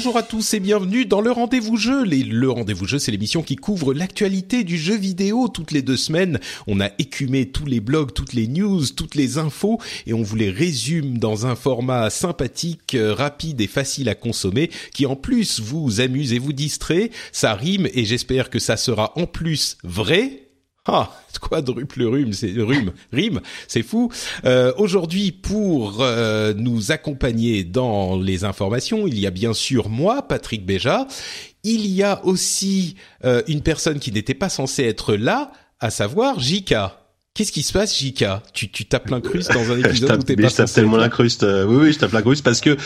Bonjour à tous et bienvenue dans le Rendez-vous Jeu. Le Rendez-vous Jeu, c'est l'émission qui couvre l'actualité du jeu vidéo toutes les deux semaines. On a écumé tous les blogs, toutes les news, toutes les infos et on vous les résume dans un format sympathique, euh, rapide et facile à consommer qui en plus vous amuse et vous distrait. Ça rime et j'espère que ça sera en plus vrai ah, quadruple rhume, c'est rhume, rime, c'est fou. Euh, Aujourd'hui, pour euh, nous accompagner dans les informations, il y a bien sûr moi, Patrick Béja. Il y a aussi euh, une personne qui n'était pas censée être là, à savoir Jika. Qu'est-ce qui se passe, Jika Tu tu tapes l'incruste dans un épisode où t'es pas Je tape tellement l'incruste. Euh, oui, oui, je tape l'incruste parce que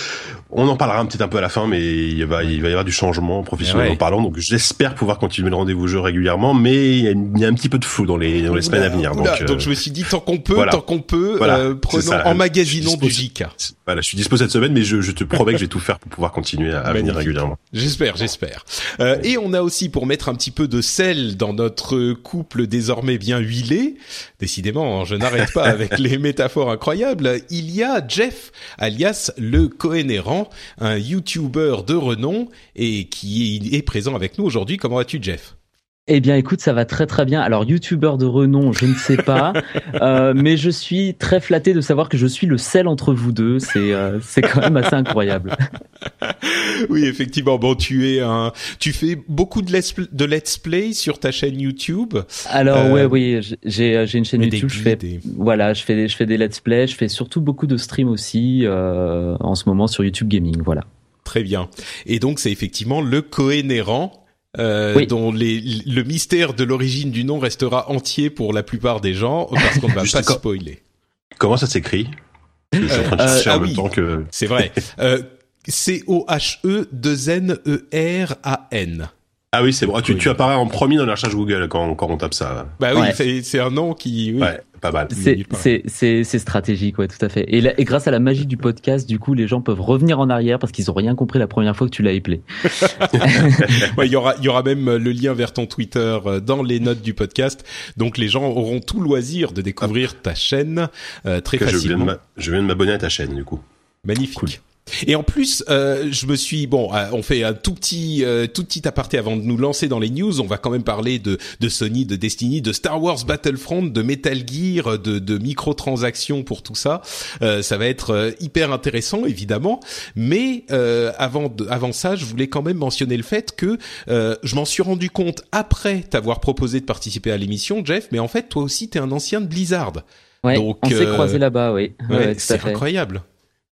on en parlera peut-être un peu à la fin, mais il va, il va y avoir du changement professionnel Ouais. en parlant. Donc, j'espère pouvoir continuer le rendez-vous jeu régulièrement, mais il y, a, il y a un petit peu de flou dans les, dans les semaines à venir. Donc, euh, je me suis dit tant qu'on peut, voilà. tant qu'on peut, Voilà, euh, prenons, ça. emmagasinons du Jika. voilà, je suis dispo cette semaine, mais je, je te promets que je vais tout faire pour pouvoir continuer à, à venir régulièrement. J'espère, j'espère. Euh, et on a aussi pour mettre un petit peu de sel dans notre couple désormais bien huilé. Décidément, hein, je n'arrête pas avec les métaphores incroyables. Il y a Jeff, alias le Cohénérant, un YouTuber de renom et qui est présent avec nous aujourd'hui. Comment vas-tu, Jeff? Eh bien, écoute, ça va très très bien. Alors, youtubeur de renom, je ne sais pas, euh, mais je suis très flatté de savoir que je suis le sel entre vous deux. C'est euh, c'est quand même assez incroyable. Oui, effectivement. Bon, tu es un, tu fais beaucoup de let's, de let's play sur ta chaîne YouTube. Alors, Euh, ouais, oui, j'ai j'ai une chaîne des YouTube. Je fais et- voilà, je fais des, je fais des let's play. Je fais surtout beaucoup de streams aussi euh, en ce moment sur YouTube Gaming. Voilà. Très bien. Et donc c'est effectivement le cohénérant euh, Oui. dont les, le mystère de l'origine du nom restera entier pour la plupart des gens parce qu'on ne va pas spoiler. Comment ça s'écrit? Je suis en train de Euh, ah en oui. même temps que. C'est vrai. euh, C-O-H-E 2 N E R A N. Ah oui, c'est bon. Ah, tu, tu apparais en premier dans la recherche Google quand, quand on tape ça. Bah oui, Ouais. c'est c'est un nom qui oui. Ouais, pas mal. C'est nulle part. c'est c'est c'est stratégique, ouais, tout à fait. Et, là- et grâce à la magie du podcast, du coup, les gens peuvent revenir en arrière parce qu'ils ont rien compris la première fois que tu l'as appelé. Ouais, il y aura il y aura même le lien vers ton Twitter euh, dans les notes du podcast. Donc les gens auront tout loisir de découvrir ta chaîne euh, très Que je viens de facilement. m'a- je viens de m'abonner à ta chaîne, du coup. Magnifique. Cool. Et en plus, euh, je me suis bon, euh, on fait un tout petit, euh, tout petit aparté avant de nous lancer dans les news. On va quand même parler de, de Sony, de Destiny, de Star Wars Battlefront, de Metal Gear, de, de microtransactions pour tout ça. Euh, ça va être euh, hyper intéressant, évidemment. Mais euh, avant, de, avant ça, je voulais quand même mentionner le fait que euh, je m'en suis rendu compte après t'avoir proposé de participer à l'émission, Jeff. Mais en fait, toi aussi, t'es un ancien de Blizzard. Ouais, Donc, on s'est croisés là-bas, oui. Ouais, Ouais, c'est incroyable.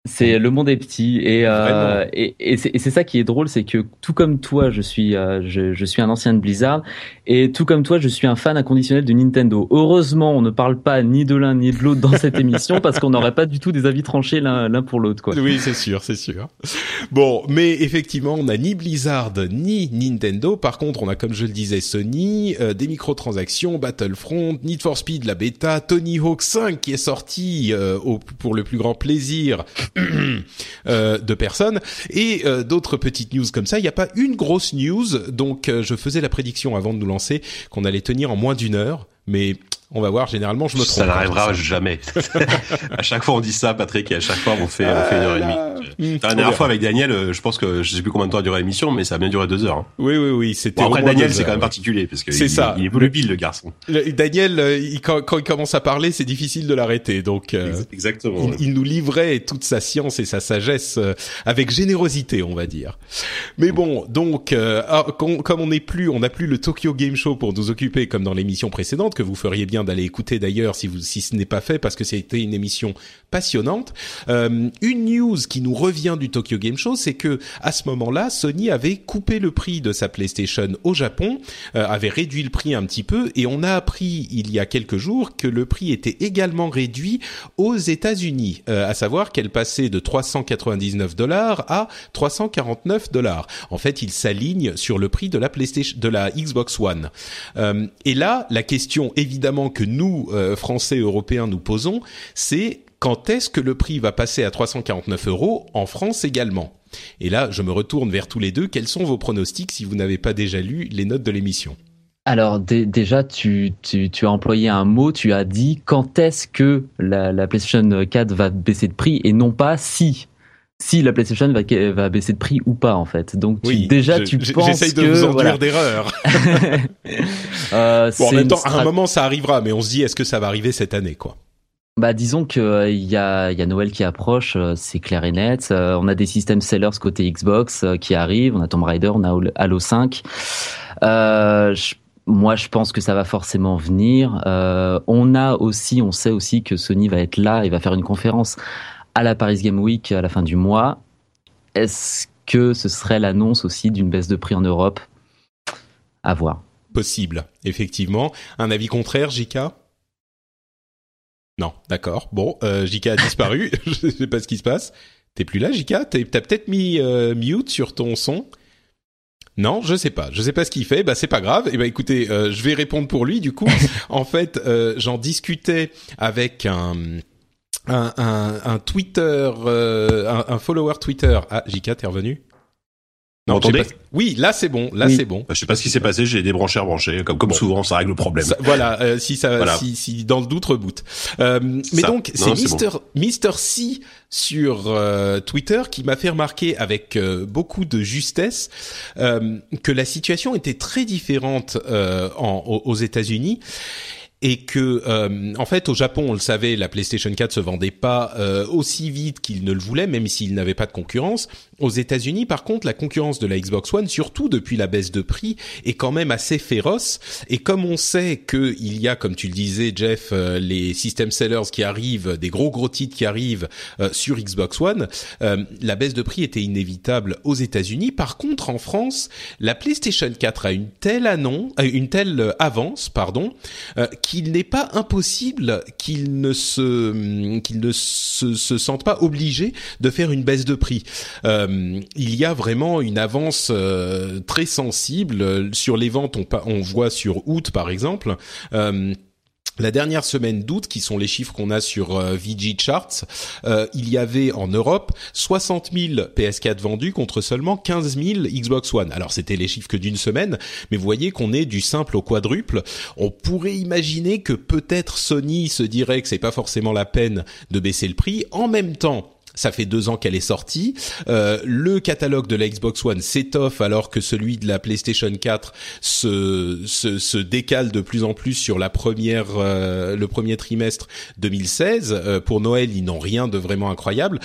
C'est le monde est petit et euh, et, et c'est ça qui est drôle, c'est que tout comme toi, je suis euh, je, je suis un ancien de Blizzard et tout comme toi, je suis un fan inconditionnel de Nintendo. Heureusement, on ne parle pas ni de l'un ni de l'autre dans cette émission parce qu'on n'aurait pas du tout des avis tranchés l'un l'un pour l'autre quoi. Oui, c'est sûr, c'est sûr. Bon, mais effectivement, on n'a ni Blizzard ni Nintendo. Par contre, on a, comme je le disais, Sony, euh, des microtransactions, Battlefront, Need for Speed, la bêta, Tony Hawk 5 qui est sorti euh, au, pour le plus grand plaisir de personnes et euh, d'autres petites news comme ça. Il n'y a pas une grosse news, donc euh, je faisais la prédiction avant de nous lancer qu'on allait tenir en moins d'une heure. Mais On va voir. Généralement, je me trompe. Ça n'arrivera jamais. à chaque fois, on dit ça, Patrick, et à chaque fois, on fait, on fait une heure et demie. Mmh, la dernière fois avec Daniel, euh, je pense que je sais plus combien de temps a duré l'émission, mais ça a bien duré deux heures. Hein. Oui, oui, oui. C'était bon, après Daniel, c'est quand même particulier parce que c'est ça. Il est volubile le garçon. Le, Daniel, euh, il, quand, quand, il commence à parler, c'est difficile de l'arrêter. Donc euh, exactement. Il, il, nous livrait toute sa science et sa sagesse euh, avec générosité, on va dire. Mais bon, donc ah, comme on n'est plus, on n'a plus le Tokyo Game Show pour nous occuper comme dans l'émission précédente que vous feriez bien d'aller écouter d'ailleurs si vous si ce n'est pas fait parce que c'était une émission passionnante. Euh, une news qui nous revient du Tokyo Game Show, c'est que à ce moment-là, Sony avait coupé le prix de sa PlayStation au Japon, euh, avait réduit le prix un petit peu, et on a appris il y a quelques jours que le prix était également réduit aux États-Unis, euh, à savoir qu'elle passait de 399 dollars à 349 dollars. En fait, il s'aligne sur le prix de la PlayStation, de la Xbox One. Euh, et là, la question évidemment que nous euh, Français européens nous posons, c'est quand est-ce que le prix va passer à 349 euros en France également? Et là, je me retourne vers tous les deux. Quels sont vos pronostics si vous n'avez pas déjà lu les notes de l'émission? Alors déjà, tu, tu, tu, as employé un mot, tu as dit quand est-ce que la, la, PlayStation 4 va baisser de prix? Et non pas si si la PlayStation va, va baisser de prix ou pas en fait. Donc tu, déjà tu penses j'essaye de vous enduire d'erreur. euh, bon, en même temps, à un moment ça arrivera, mais on se dit est-ce que ça va arriver cette année quoi? Bah disons que euh, il y, a, y a Noël qui approche, euh, c'est clair et net. Euh, on a des systèmes sellers côté Xbox qui arrivent, on a Tomb Raider, on a Halo 5. moi, je pense que ça va forcément venir. on a aussi, on sait aussi que Sony va être là et va faire une conférence à la Paris Game Week à la fin du mois. Est-ce que ce serait l'annonce aussi d'une baisse de prix en Europe? À voir. Possible, effectivement. Un avis contraire, Jika non, d'accord. Bon, euh, Jika a disparu. je sais pas ce qui se passe. T'es plus là, Jika T'as peut-être mis euh, mute sur ton son. Non, je sais pas. Je sais pas ce qu'il fait. Bah c'est pas grave. Et eh ben écoutez, euh, je vais répondre pour lui. Du coup, en fait, euh, j'en discutais avec un un, un, un Twitter, euh, un, un, follower Twitter. Ah, Jika, t'es revenu? Non, entendez Oui, là c'est bon, là c'est bon. Bah, je sais pas ce qui s'est passé, j'ai débranché, rebranché, comme comme souvent, ça règle le problème. voilà, euh, si ça, si, si dans le doute reboot. Euh, mais donc c'est Mister Mister C sur euh, Twitter qui m'a fait remarquer avec beaucoup de justesse que la situation était très différente en, aux États-Unis et que euh, en fait au Japon on le savait la PlayStation 4 se vendait pas euh, aussi vite qu'il ne le voulait même s'il n'avait pas de concurrence. Aux États-Unis par contre la concurrence de la Xbox One surtout depuis la baisse de prix est quand même assez féroce. Et comme on sait que il y a comme tu le disais Jeff euh, les system sellers qui arrivent des gros gros titres qui arrivent sur Xbox One la baisse de prix était inévitable aux États-Unis. Par contre en France la PlayStation 4 a une telle annonce une telle avance pardon qui qu'il n'est pas impossible qu'il ne se qu'il ne se, se sente pas obligé de faire une baisse de prix. Euh, il y a vraiment une avance euh, très sensible sur les ventes. On, on voit sur août par exemple. Euh, la dernière semaine d'août, qui sont les chiffres qu'on a sur euh, VG Charts, euh, il y avait en Europe 60 000 PS4 vendus contre seulement 15 000 Xbox One. Alors c'était les chiffres que d'une semaine, mais vous voyez qu'on est du simple au quadruple. On pourrait imaginer que peut-être Sony se dirait que c'est pas forcément la peine de baisser le prix. En même temps, ça fait deux ans qu'elle est sortie. Euh, le catalogue de la Xbox One s'étoffe alors que celui de la PlayStation 4 se, se, se décale de plus en plus sur la première, euh, le premier trimestre 2016. Euh, pour Noël, ils n'ont rien de vraiment incroyable.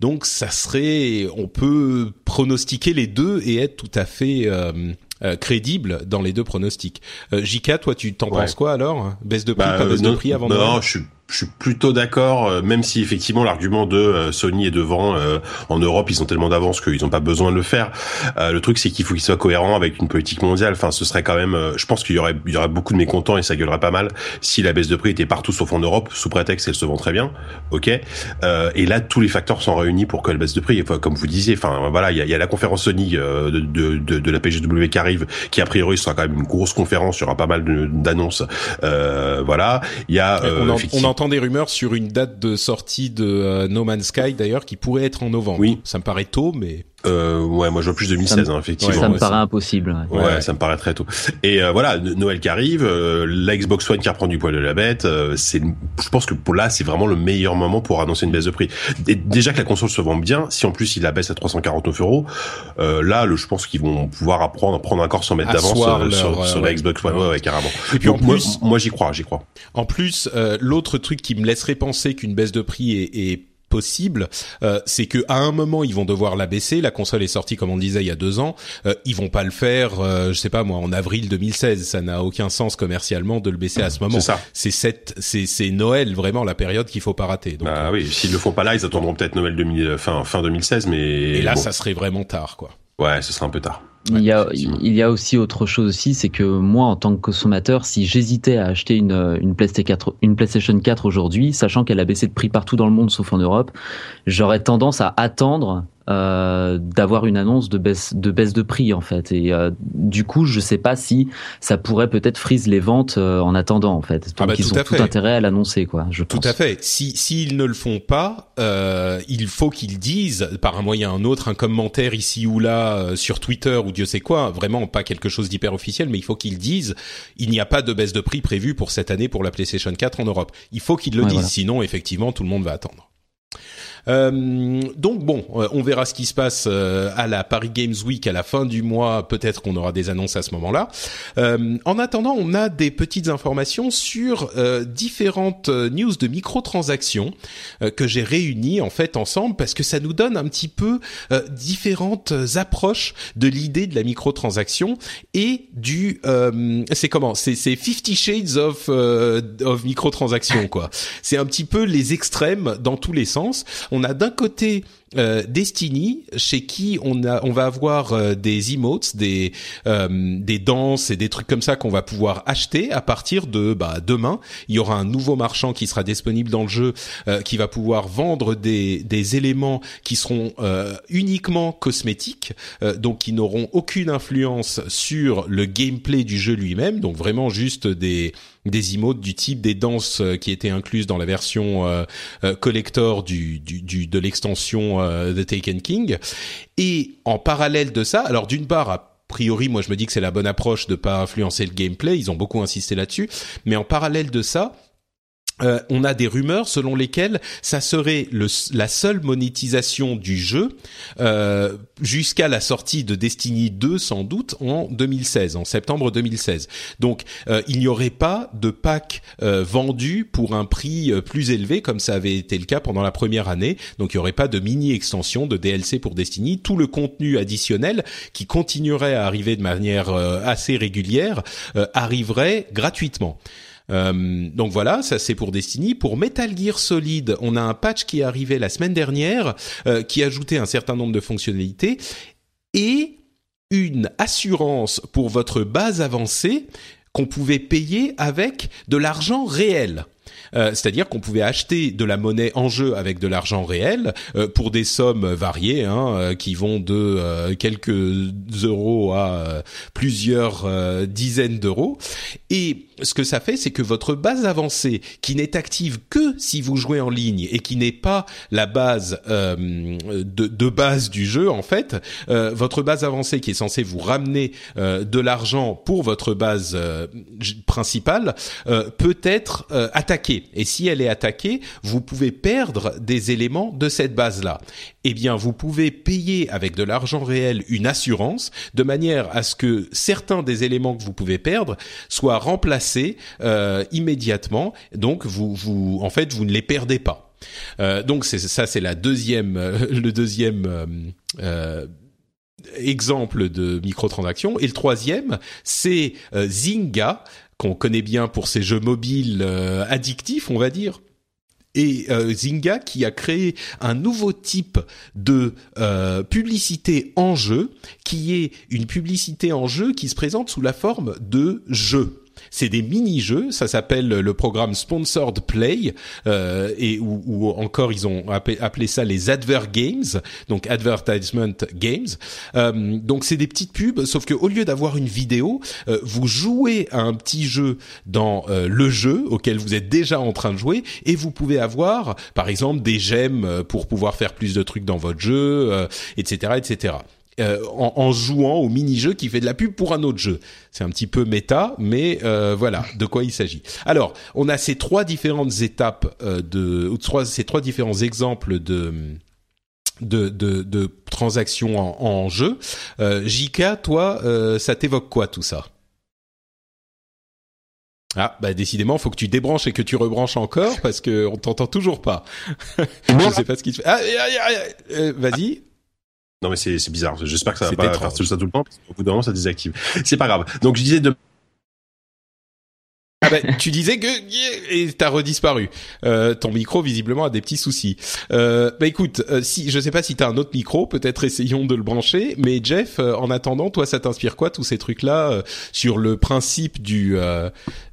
Donc, ça serait, on peut pronostiquer les deux et être tout à fait euh, crédible dans les deux pronostics. Jika, toi, tu t'en penses quoi alors? Baisse de prix, bah, pas baisse de prix avant Non, je suis je suis plutôt d'accord, euh, même si effectivement l'argument de euh, Sony est devant euh, en Europe, ils ont tellement d'avance qu'ils n'ont pas besoin de le faire. le truc, c'est qu'il faut qu'ils soient cohérents avec une politique mondiale. Enfin, ce serait quand même, je pense qu'il y aurait, il y aurait beaucoup de mécontents et ça gueulerait pas mal si la baisse de prix était partout sauf en Europe, sous prétexte qu'elle se vend très bien. Ok. et là, tous les facteurs sont réunis pour que la baisse de prix. Enfin, comme vous disiez, enfin voilà, il y a, y a, la conférence Sony de, de, de, de, la PGW qui arrive, qui a priori sera quand même une grosse conférence. Il y aura pas mal d'annonces. voilà. Il y a. on, des rumeurs sur une date de sortie de euh, No Man's Sky d'ailleurs qui pourrait être en novembre. Oui. Ça me paraît tôt, mais Euh, ouais, moi je vois plus 2016, hein, effectivement. Ça me paraît impossible. Ouais. ouais. ça me paraît très tôt. Et euh, voilà, Noël qui arrive, euh, la Xbox One qui reprend du poil de la bête. Euh, c'est, je pense que pour là, c'est vraiment le meilleur moment pour annoncer une baisse de prix. Et déjà que la console se vend bien, si en plus il la baisse à 349 euros, là, le, je pense qu'ils vont pouvoir apprendre, prendre encore son mètres d'avance sur, sur la Xbox One, ouais, carrément. Et puis en plus, moi, j'y crois, j'y crois. En plus, l'autre truc qui me laisserait penser qu'une baisse de prix est, est possible, euh, c'est que à un moment ils vont devoir la baisser. La console est sortie comme on disait il y a deux ans. Euh, ils vont pas le faire, euh, je sais pas moi, en avril 2016. Ça n'a aucun sens commercialement de le baisser à ce moment. C'est ça. C'est c'est Noël vraiment la période qu'il faut pas rater. Donc, ah oui, s'ils le font pas là, ils attendront peut-être Noël 2000, fin fin 2016, mais et là ça serait vraiment tard quoi. Ouais, ce sera un peu tard. Il y, a, il y a aussi autre chose aussi, c'est que moi, en tant que consommateur, si j'hésitais à acheter une, une, PlayStation 4, une PlayStation 4 aujourd'hui, sachant qu'elle a baissé de prix partout dans le monde sauf en Europe, j'aurais tendance à attendre euh, d'avoir une annonce de baisse de baisse de prix en fait. Et euh, du coup je sais pas si ça pourrait peut-être frise les ventes euh, en attendant en fait. Ah donc ils ont tout intérêt à l'annoncer quoi je tout à fait. Si s'ils ne le font pas il faut qu'ils disent par un moyen ou un autre un commentaire ici ou là sur Twitter ou Dieu sait quoi vraiment pas quelque chose d'hyper officiel mais il faut qu'ils disent il n'y a pas de baisse de prix prévue pour cette année pour la PlayStation 4 en Europe. Il faut qu'ils le disent sinon effectivement tout le monde va attendre euh, donc bon, euh, on verra ce qui se passe euh, à la Paris Games Week à la fin du mois. Peut-être qu'on aura des annonces à ce moment-là. en attendant, on a des petites informations sur différentes news de microtransactions que j'ai réunies en fait ensemble parce que ça nous donne un petit peu différentes approches de l'idée de la microtransaction et du c'est comment? C'est c'est Fifty Shades of of microtransactions quoi. C'est un petit peu les extrêmes dans tous les sens on a d'un côté euh, Destiny, chez qui on a, on va avoir euh, des emotes, des euh, des danses et des trucs comme ça qu'on va pouvoir acheter à partir de bah, demain. Il y aura un nouveau marchand qui sera disponible dans le jeu, qui va pouvoir vendre des des éléments qui seront uniquement cosmétiques, donc qui n'auront aucune influence sur le gameplay du jeu lui-même. Donc vraiment juste des des emotes du type des danses qui étaient incluses dans la version collector du, du, du de l'extension euh, The Taken King. Et en parallèle de ça, alors d'une part, a priori, moi je me dis que c'est la bonne approche de pas influencer le gameplay. Ils ont beaucoup insisté là-dessus. Mais en parallèle de ça, euh, on a des rumeurs selon lesquelles ça serait la seule monétisation du jeu euh, jusqu'à la sortie de Destiny 2 sans doute en 2016, en septembre 2016. Donc euh, il n'y aurait pas de pack vendu pour un prix plus élevé comme ça avait été le cas pendant la première année. Donc il n'y aurait pas de mini extension de DLC pour Destiny. Tout le contenu additionnel qui continuerait à arriver de manière assez régulière arriverait gratuitement. Euh, donc voilà, ça c'est pour Destiny. Pour Metal Gear Solid, on a un patch qui est arrivé la semaine dernière, euh, qui ajoutait un certain nombre de fonctionnalités et une assurance pour votre base avancée qu'on pouvait payer avec de l'argent réel. Euh, c'est-à-dire qu'on pouvait acheter de la monnaie en jeu avec de l'argent réel euh, pour des sommes variées, hein, euh, qui vont de quelques euros à plusieurs dizaines d'euros. Et ce que ça fait, c'est que votre base avancée, qui n'est active que si vous jouez en ligne et qui n'est pas la base de, de, base du jeu, en fait, votre base avancée qui est censée vous ramener de l'argent pour votre base principale peut être attaquée et si elle est attaquée, vous pouvez perdre des éléments de cette base-là. Eh bien, vous pouvez payer avec de l'argent réel une assurance de manière à ce que certains des éléments que vous pouvez perdre soient remplacés euh, immédiatement. Donc, vous, en fait, vous ne les perdez pas. Euh, donc, c'est ça, c'est la deuxième, euh, le deuxième. exemple de microtransaction et le troisième c'est Zynga qu'on connaît bien pour ses jeux mobiles euh, addictifs, on va dire. Et euh, Zynga qui a créé un nouveau type de euh, publicité en jeu, qui est une publicité en jeu qui se présente sous la forme de jeux. C'est des mini-jeux. Ça s'appelle le programme Sponsored Play euh, et ou, encore ils ont appelé, ça les Advert Games, donc Advertisement Games. Euh, donc c'est des petites pubs, sauf que au lieu d'avoir une vidéo, euh, vous jouez à un petit jeu dans euh, le jeu auquel vous êtes déjà en train de jouer et vous pouvez avoir, par exemple, des gemmes pour pouvoir faire plus de trucs dans votre jeu, etc., etc. Euh, en, jouant au mini-jeu qui fait de la pub pour un autre jeu. C'est un petit peu méta, mais euh, voilà de quoi il s'agit. Alors, on a ces trois différentes étapes euh, de, trois, ces trois différents exemples de de, de, de transactions en, en jeu. Jika, toi, ça t'évoque quoi tout ça? Ah, bah décidément, faut que tu débranches et que tu rebranches encore parce que on t'entend toujours pas. Je sais pas ce qui se fait. Ah, vas-y. Non mais c'est bizarre. J'espère que ça va pas faire tout ça tout le temps. Parce qu'au bout d'un moment, ça désactive. C'est pas grave. Donc je disais de ah ben, tu disais que et t'as redisparu. Euh, ton micro visiblement a des petits soucis. Euh, bah écoute, euh, si je sais pas si t'as un autre micro, peut-être essayons de le brancher. Mais Jeff, euh, en attendant, toi, ça t'inspire quoi tous ces trucs-là sur le principe du,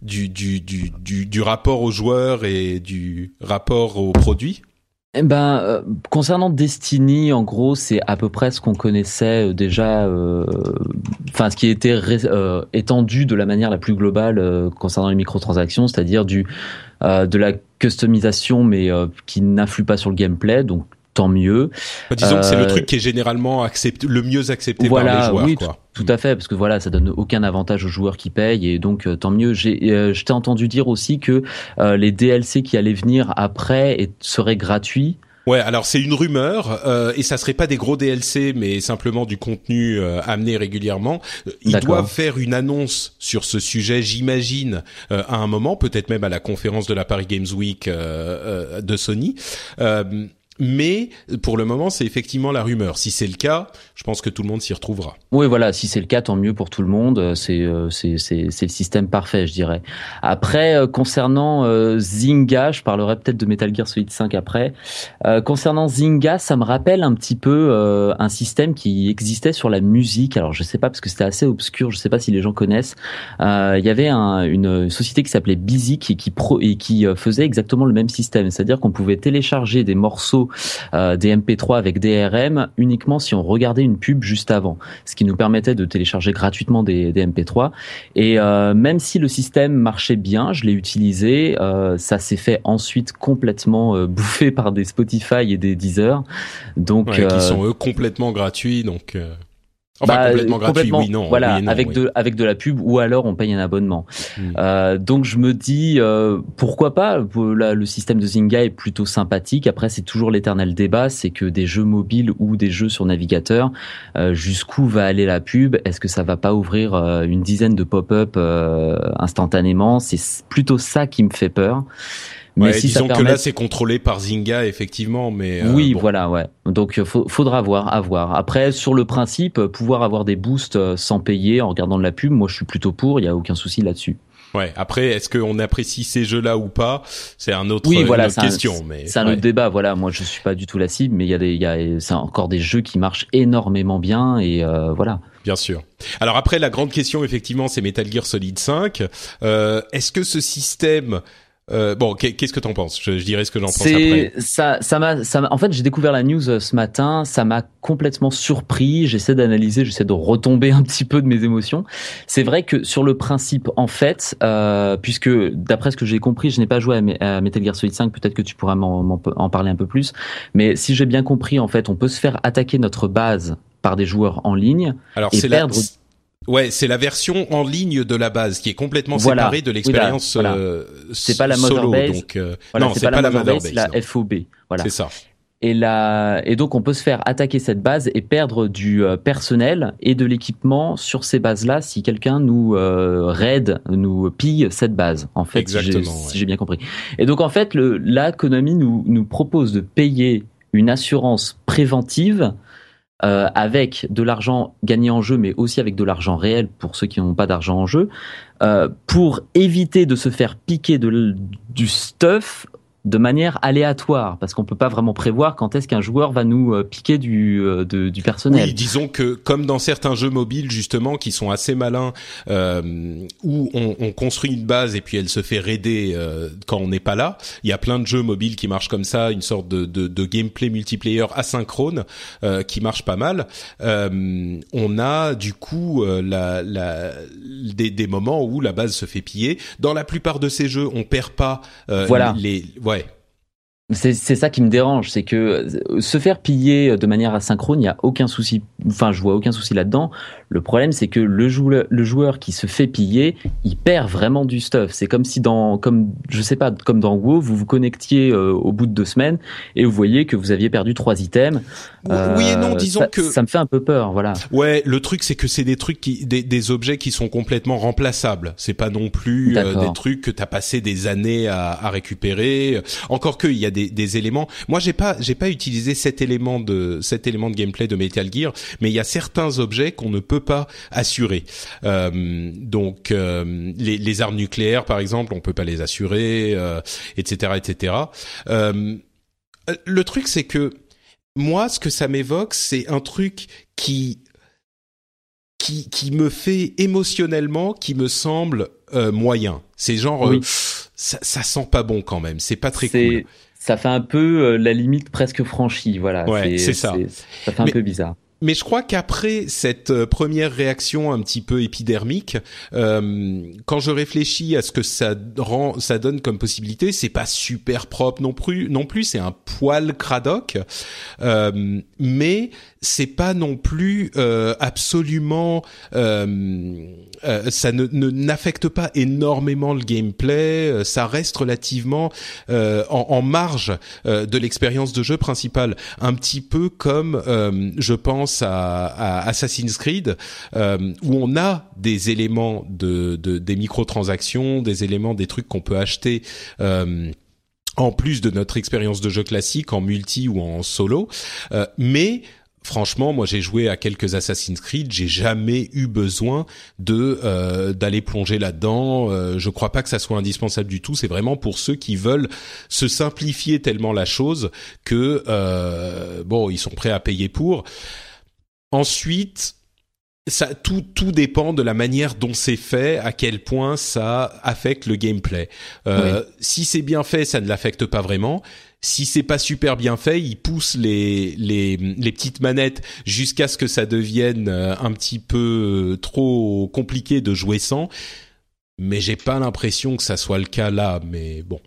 du, du du du du rapport aux joueurs et du rapport aux produits? Eh ben, euh, concernant Destiny, en gros, c'est à peu près ce qu'on connaissait euh, déjà, euh, enfin, ce qui était étendu de la manière la plus globale concernant les microtransactions, c'est-à-dire du de la customisation, mais qui n'influe pas sur le gameplay, donc tant mieux. Bah, disons que c'est le euh, truc qui est généralement accepté, le mieux accepté par les joueurs. Oui, quoi. Tout, à fait, parce que voilà, ça donne aucun avantage aux joueurs qui payent et donc euh, tant mieux. J'ai, euh, je t'ai entendu dire aussi que les DLC qui allaient venir après et, seraient gratuits. Ouais, alors c'est une rumeur euh, et ça serait pas des gros DLC, mais simplement du contenu amené régulièrement. Ils doivent faire une annonce sur ce sujet, j'imagine, à un moment, peut-être même à la conférence de la Paris Games Week de Sony. Mais pour le moment, c'est effectivement la rumeur. Si c'est le cas, je pense que tout le monde s'y retrouvera. Oui, voilà. Si c'est le cas, tant mieux pour tout le monde. C'est euh, c'est c'est le système parfait, je dirais. Après, euh, concernant euh, Zynga, je parlerai peut-être de Metal Gear Solid 5 après. concernant Zynga, ça me rappelle un petit peu un système qui existait sur la musique. Alors, je sais pas parce que c'était assez obscur. Je sais pas si les gens connaissent. Il y avait un, une société qui s'appelait Busy qui qui pro et qui faisait exactement le même système, c'est-à-dire qu'on pouvait télécharger des morceaux euh, des MP3 avec DRM uniquement si on regardait une pub juste avant, ce qui nous permettait de télécharger gratuitement des, MP3. Et euh, même si le système marchait bien, je l'ai utilisé, euh, ça s'est fait ensuite complètement bouffer par des Spotify et des Deezer. Donc, qui sont eux complètement gratuits, donc. Enfin, bah, complètement gratuit, oui, non. Voilà, avec de avec de la pub ou alors on paye un abonnement. Hmm. Euh, donc je me dis euh, pourquoi pas. Là, le système de Zynga est plutôt sympathique. Après, c'est toujours l'éternel débat, c'est que des jeux mobiles ou des jeux sur navigateur, euh, jusqu'où va aller la pub? Est-ce que ça va pas ouvrir euh, une dizaine de pop-up euh, instantanément? C'est plutôt ça qui me fait peur. Mais si disons que là c'est contrôlé par Zynga effectivement, mais euh, oui, voilà, ouais. Donc euh, faudra voir, à voir. Après, sur le principe, pouvoir avoir des boosts euh, sans payer en regardant de la pub, moi je suis plutôt pour. Il y a aucun souci là-dessus. Ouais. Après, est-ce qu'on apprécie ces jeux-là ou pas? C'est un autre, oui, voilà, une autre question. mais c'est un autre débat. Voilà, moi je suis pas du tout la cible, mais il y a des, il y a, c'est encore des jeux qui marchent énormément bien et voilà. Bien sûr. Alors après, la grande question effectivement, c'est Metal Gear Solid 5. Euh, est-ce que ce système euh, bon, qu'est-ce que t'en penses? Je, je, dirais ce que j'en pense après. Ça, ça m'a, ça En fait, j'ai découvert la news euh, ce matin. Ça m'a complètement surpris. J'essaie d'analyser, j'essaie de retomber un petit peu de mes émotions. C'est vrai que sur le principe, en fait, euh, puisque d'après ce que j'ai compris, je n'ai pas joué à, Metal Gear Solid 5. Peut-être que tu pourras m'en, en parler un peu plus. Mais si j'ai bien compris, en fait, on peut se faire attaquer notre base par des joueurs en ligne Alors, et perdre. Ouais, c'est la version en ligne de la base qui est complètement séparée de l'expérience voilà, euh, C'est pas la solo, donc euh, non, c'est pas, la mother base, la FOB. Voilà. C'est ça. Et là, et donc on peut se faire attaquer cette base et perdre du euh, personnel et de l'équipement sur ces bases-là si quelqu'un nous raid, nous pille cette base. En fait, si j'ai bien compris. Et donc en fait, le, la Konami nous nous propose de payer une assurance préventive euh, avec de l'argent gagné en jeu, mais aussi avec de l'argent réel pour ceux qui n'ont pas d'argent en jeu, euh, pour éviter de se faire piquer du stuff de manière aléatoire parce qu'on peut pas vraiment prévoir quand est-ce qu'un joueur va nous euh, piquer du euh, du personnel. Oui, disons que comme dans certains jeux mobiles justement qui sont assez malins euh, où on, on, construit une base et puis elle se fait raider quand on n'est pas là. Il y a plein de jeux mobiles qui marchent comme ça, une sorte de, de, de gameplay multiplayer asynchrone qui marche pas mal. on a du coup la, la des, des moments où la base se fait piller. Dans la plupart de ces jeux, on perd pas voilà. les ouais c'est ça qui me dérange, c'est que euh, se faire piller de manière asynchrone, il n'y a aucun souci. Enfin, je vois aucun souci là-dedans. Le problème, c'est que le joueur, le joueur qui se fait piller, il perd vraiment du stuff. C'est comme si dans, comme je sais pas, comme dans WoW, vous vous connectiez euh, au bout de deux semaines et vous voyez que vous aviez perdu trois items. oui et non, euh, disons ça, que ça me fait un peu peur, voilà. Ouais, le truc c'est que c'est des trucs qui, des, des, objets qui sont complètement remplaçables. C'est pas non plus des trucs que t'as passé des années à, à récupérer. Encore que il y a des, éléments. Moi, j'ai pas, j'ai pas utilisé cet élément de cet élément de gameplay de Metal Gear, mais il y a certains objets qu'on ne peut pas assurer. Euh, donc, euh, les, les, armes nucléaires, par exemple, on peut pas les assurer, etc., euh, etc. le truc, c'est que moi, ce que ça m'évoque, c'est un truc qui qui, qui me fait émotionnellement, qui me semble moyen. C'est genre, ça, ça sent pas bon quand même. C'est pas très cool ça fait un peu euh, la limite presque franchie, voilà. Ouais, c'est ça. Ça fait un peu bizarre. Mais je crois qu'après cette euh, première réaction un petit peu épidermique, euh, quand je réfléchis à ce que ça rend, ça donne comme possibilité, c'est pas super propre non plus. Non plus, c'est un poil cradoc, euh, mais c'est pas non plus euh, absolument. Euh, euh, ça ne n'affecte pas énormément le gameplay. Ça reste relativement en, en, marge de l'expérience de jeu principale, un petit peu comme je pense à, Assassin's Creed, euh, où on a des éléments de, de des microtransactions, des éléments, des trucs qu'on peut acheter. Euh, en plus de notre expérience de jeu classique en multi ou en solo, euh, mais franchement, moi j'ai joué à quelques Assassin's Creed, j'ai jamais eu besoin de euh, d'aller plonger là-dedans. Euh, je crois pas que ça soit indispensable du tout. C'est vraiment pour ceux qui veulent se simplifier tellement la chose que euh, bon, ils sont prêts à payer pour. Ensuite, ça, tout, tout dépend de la manière dont c'est fait, à quel point ça affecte le gameplay. Euh, Si c'est bien fait, ça ne l'affecte pas vraiment. Si c'est pas super bien fait, il pousse les, les, les petites manettes jusqu'à ce que ça devienne euh, un petit peu euh, trop compliqué de jouer sans. Mais j'ai pas l'impression que ça soit le cas là, mais bon.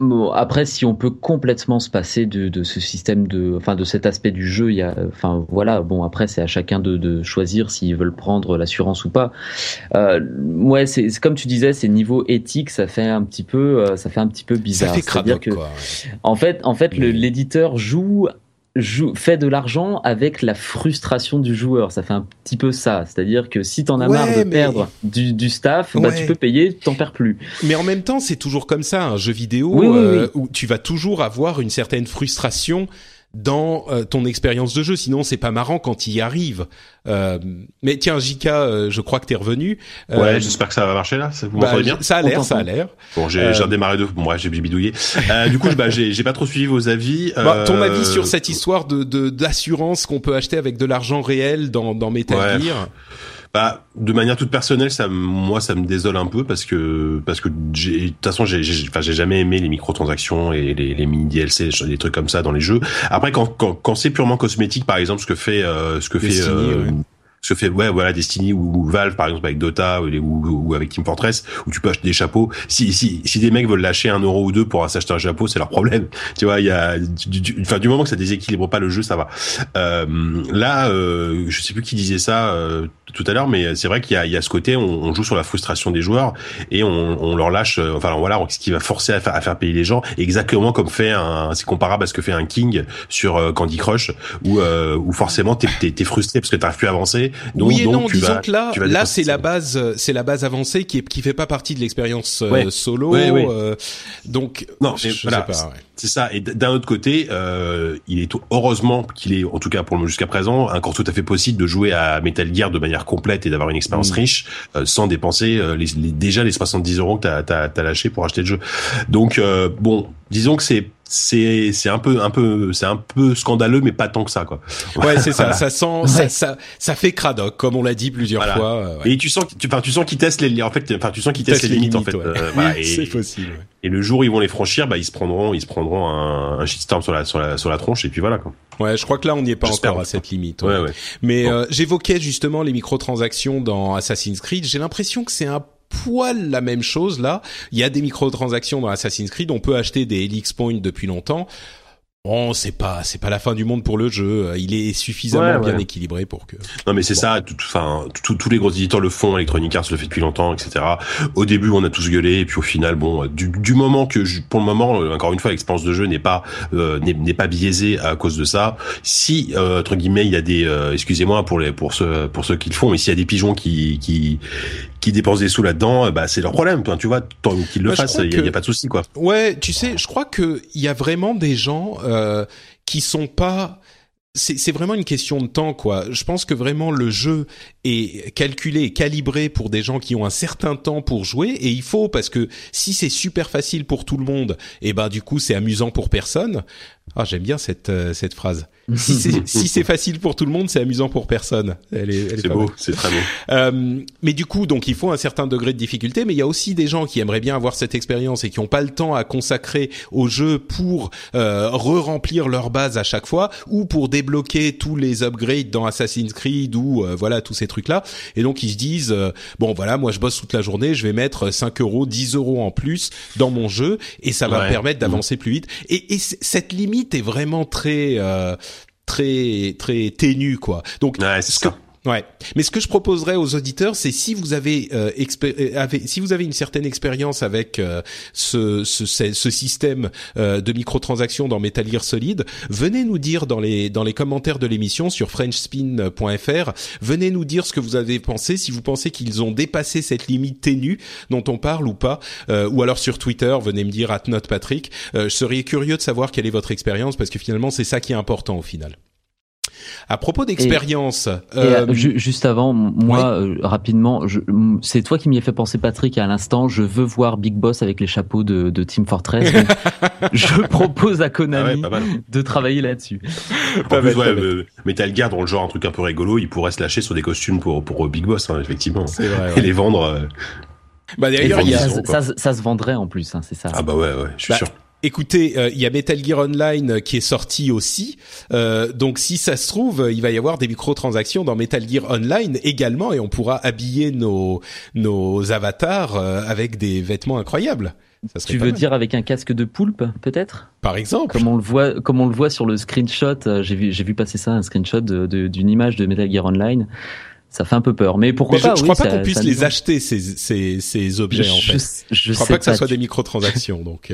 Bon, après, si on peut complètement se passer de, de, ce système de, enfin, de cet aspect du jeu, il y a, enfin, voilà. Bon, après, c'est à chacun de, de choisir s'ils veulent prendre l'assurance ou pas. Euh, ouais, c'est comme tu disais, c'est niveau éthique, ça fait un petit peu, euh, ça fait un petit peu bizarre. Ça fait dire que, quoi, en fait, en fait, l'éditeur joue fait de l'argent avec la frustration du joueur. Ça fait un petit peu ça. C'est-à-dire que si t'en as marre de perdre du, du staff, bah, tu peux payer, t'en perds plus. Mais en même temps, c'est toujours comme ça, un jeu vidéo euh, où tu vas toujours avoir une certaine frustration dans euh, ton expérience de jeu. Sinon, c'est pas marrant quand il y arrive. Euh, mais tiens, Jika, euh, je crois que t'es revenu. ouais, j'espère que ça va marcher là. Vous bah, bien? Ça a l'air, ça a l'air. Bon, j'ai redémarré de. Moi, j'ai bidouillé. du coup, bah, j'ai pas trop suivi vos avis. Bah, ton avis sur cette histoire de d'assurance qu'on peut acheter avec de l'argent réel dans dans Metal Gear? Bah, de manière toute personnelle, ça, moi, ça me désole un peu parce que, parce que, de toute façon, j'ai, enfin, j'ai jamais aimé les microtransactions et les, les mini DLC, des trucs comme ça dans les jeux. Après, quand, quand, quand c'est purement cosmétique, par exemple, ce que fait, euh, ce que fait, euh, ce fait ouais voilà Destiny ou, Valve par exemple avec Dota ou, avec Team Fortress où tu peux acheter des chapeaux. Si si si des mecs veulent lâcher un euro ou deux pour s'acheter un chapeau c'est leur problème. Tu vois il y a du, enfin du moment que ça déséquilibre pas le jeu ça va. Euh, là euh, je sais plus qui disait ça euh, tout à l'heure mais c'est vrai qu'il y a il y a ce côté on, on, joue sur la frustration des joueurs et on, on leur lâche euh, enfin voilà ce qui va forcer à faire, à faire payer les gens exactement comme fait un c'est comparable à ce que fait un King sur euh, Candy Crush où où forcément t'es es, frustré parce que t'arrives plus à avancer avancée. Donc, oui et non, disons que là, là c'est la base, c'est la base avancée qui est, qui fait pas partie de l'expérience solo. donc non, je, voilà, sais pas. C'est ça. Et d'un autre côté, euh, il est heureusement qu'il est, en tout cas pour le jusqu'à présent, encore tout à fait possible de jouer à Metal Gear de manière complète et d'avoir une expérience mm. riche euh, sans dépenser euh, les, déjà les 70 euros que t'as as, lâché pour acheter le jeu. Donc euh, bon, disons que c'est c'est c'est un peu un peu c'est un peu scandaleux mais pas tant que ça quoi. Ouais, c'est ça, ça sent ça, ça, ça fait cradoc comme on l'a dit plusieurs fois. Et tu sens tu enfin tu sens qu'ils testent les en fait enfin tu sens qu'ils testent les limites, en fait. c'est possible. Et le jour où ils vont les franchir, bah ils se prendront ils se prendront un, un shitstorm sur la sur la sur la tronche et puis voilà quoi. Ouais, je crois que là on n'y est pas encore à cette limite. Ouais. Ouais, Mais j'évoquais justement les microtransactions dans Assassin's Creed, j'ai l'impression que c'est un poil la même chose là. Il y a des microtransactions dans Assassin's Creed, on peut acheter des Helix Points depuis longtemps. Bon, c'est pas c'est pas la fin du monde pour le jeu. Il est suffisamment bien équilibré pour que. Non, mais c'est ça. Enfin, tous les gros éditeurs le font. Electronic Arts le fait depuis longtemps, etc. Au début, on a tous gueulé, et puis au final, bon, du, du moment que, pour le moment, euh, encore une fois, l'expérience de jeu n'est pas euh, n'est pas biaisée à cause de ça. Si euh, entre guillemets, il y a des, euh, excusez-moi pour les pour ceux pour ceux qui le font, mais s'il y a des pigeons qui qui qui dépensent des sous là-dedans, bah c'est leur problème. Toi, tu vois, tant qu'ils le fassent, il y, a pas de souci, quoi. Ouais, tu sais, je crois que il y a vraiment des gens euh, qui sont pas c'est vraiment une question de temps, quoi. Je pense que vraiment le jeu est calculé et calibré pour des gens qui ont un certain temps pour jouer, et il faut parce que si c'est super facile pour tout le monde, et eh ben du coup c'est amusant pour personne. Ah, j'aime bien cette euh, cette phrase. Si c'est si facile pour tout le monde, c'est amusant pour personne. Elle est, elle est c'est beau, c'est très beau. Euh, mais du coup, donc il faut un certain degré de difficulté, mais il y a aussi des gens qui aimeraient bien avoir cette expérience et qui n'ont pas le temps à consacrer au jeu pour euh, re-remplir leur base à chaque fois ou pour débloquer tous les upgrades dans Assassin's Creed ou euh, voilà tous ces trucs là. Et donc ils se disent euh, bon voilà, moi je bosse toute la journée, je vais mettre 5 euros, 10 euros en plus dans mon jeu et ça va me permettre d'avancer plus vite. Et, et cette limite est vraiment très euh, très très ténue quoi. Donc ce que Ouais. Mais ce que je proposerais aux auditeurs, c'est si vous avez, euh, euh si vous avez une certaine expérience avec euh, ce, ce, ce, système euh, de microtransactions dans Metal Gear Solid, venez nous dire dans les dans les commentaires de l'émission sur frenchspin.fr, venez nous dire ce que vous avez pensé, si vous pensez qu'ils ont dépassé cette limite ténue dont on parle ou pas, ou alors sur Twitter, venez me dire at Patrick. je serais curieux de savoir quelle est votre expérience parce que finalement c'est ça qui est important au final. À propos d'expérience, euh, juste avant, moi euh, rapidement, c'est toi qui m'y as fait penser, Patrick, à l'instant. Je veux voir Big Boss avec les chapeaux de, de Team Fortress. je propose à Konami ah de travailler là-dessus. En plus, ouais, euh, Metal Gear, dans le genre un truc un peu rigolo, il pourrait se lâcher sur des costumes pour pour Big Boss, hein, effectivement, vrai, et les vendre. Bah d'ailleurs, ça, ça, ça, se vendrait en plus, hein, c'est ça. Ah bah ouais, ouais, je suis bah, sûr. Écoutez, euh, il y a Metal Gear Online qui est sorti aussi. Euh, donc si ça se trouve, il va y avoir des microtransactions dans Metal Gear Online également et on pourra habiller nos nos avatars euh, avec des vêtements incroyables. tu veux dire avec un casque de poulpe, peut-être? Par exemple. Comme on le voit, comme on le voit sur le screenshot, j'ai vu, j'ai vu passer ça, un screenshot d'une image de Metal Gear Online ça fait un peu peur. Mais pourquoi pas Je, crois pas qu'on puisse les acheter ces, ces, ces objets en fait. Je, crois pas que ça soit des microtransactions. donc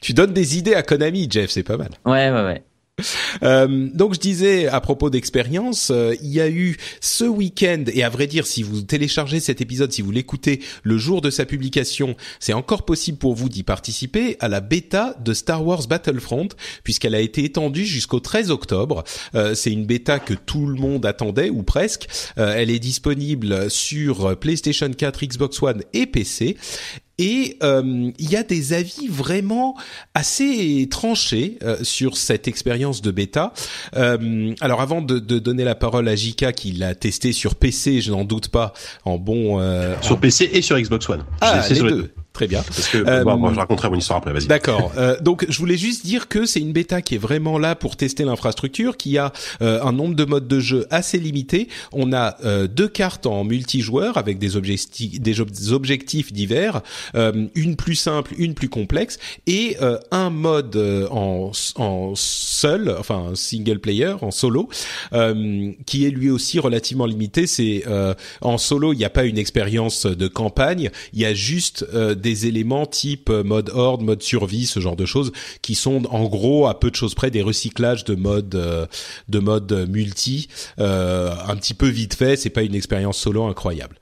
tu donnes des idées à Konami, Jeff, c'est pas mal. Ouais, ouais, ouais. Euh, donc je disais à propos d'expérience, euh, il y a eu ce week-end et à vrai dire, si vous téléchargez cet épisode, si vous l'écoutez le jour de sa publication, c'est encore possible pour vous d'y participer à la bêta de Star Wars Battlefront puisqu'elle a été étendue jusqu'au 13 octobre. Euh, c'est une bêta que tout le monde attendait ou presque. elle est disponible sur PlayStation 4, Xbox One et PC et euh, il y a des avis vraiment assez tranchés euh, sur cette expérience de bêta. Euh, alors avant de, de, donner la parole à Jika qui l'a testé sur PC, je n'en doute pas, en bon... sur PC et sur Xbox One. Ah, les deux. Très bien. Parce que euh, moi, je raconterai mon histoire après. Vas-y. D'accord. Euh, donc, je voulais juste dire que c'est une bêta qui est vraiment là pour tester l'infrastructure, qui a euh, un nombre de modes de jeu assez limité. On a euh, deux cartes en multijoueur avec des objectifs, des objectifs divers, euh, une plus simple, une plus complexe, et un mode en, en seul, enfin single player, en solo, qui est lui aussi relativement limité. C'est en solo, il n'y a pas une expérience de campagne, il y a juste des des éléments type mode horde, mode survie, ce genre de choses, qui sont en gros à peu de choses près des recyclages de mode de mode multi, un petit peu vite fait. C'est pas une expérience solo incroyable.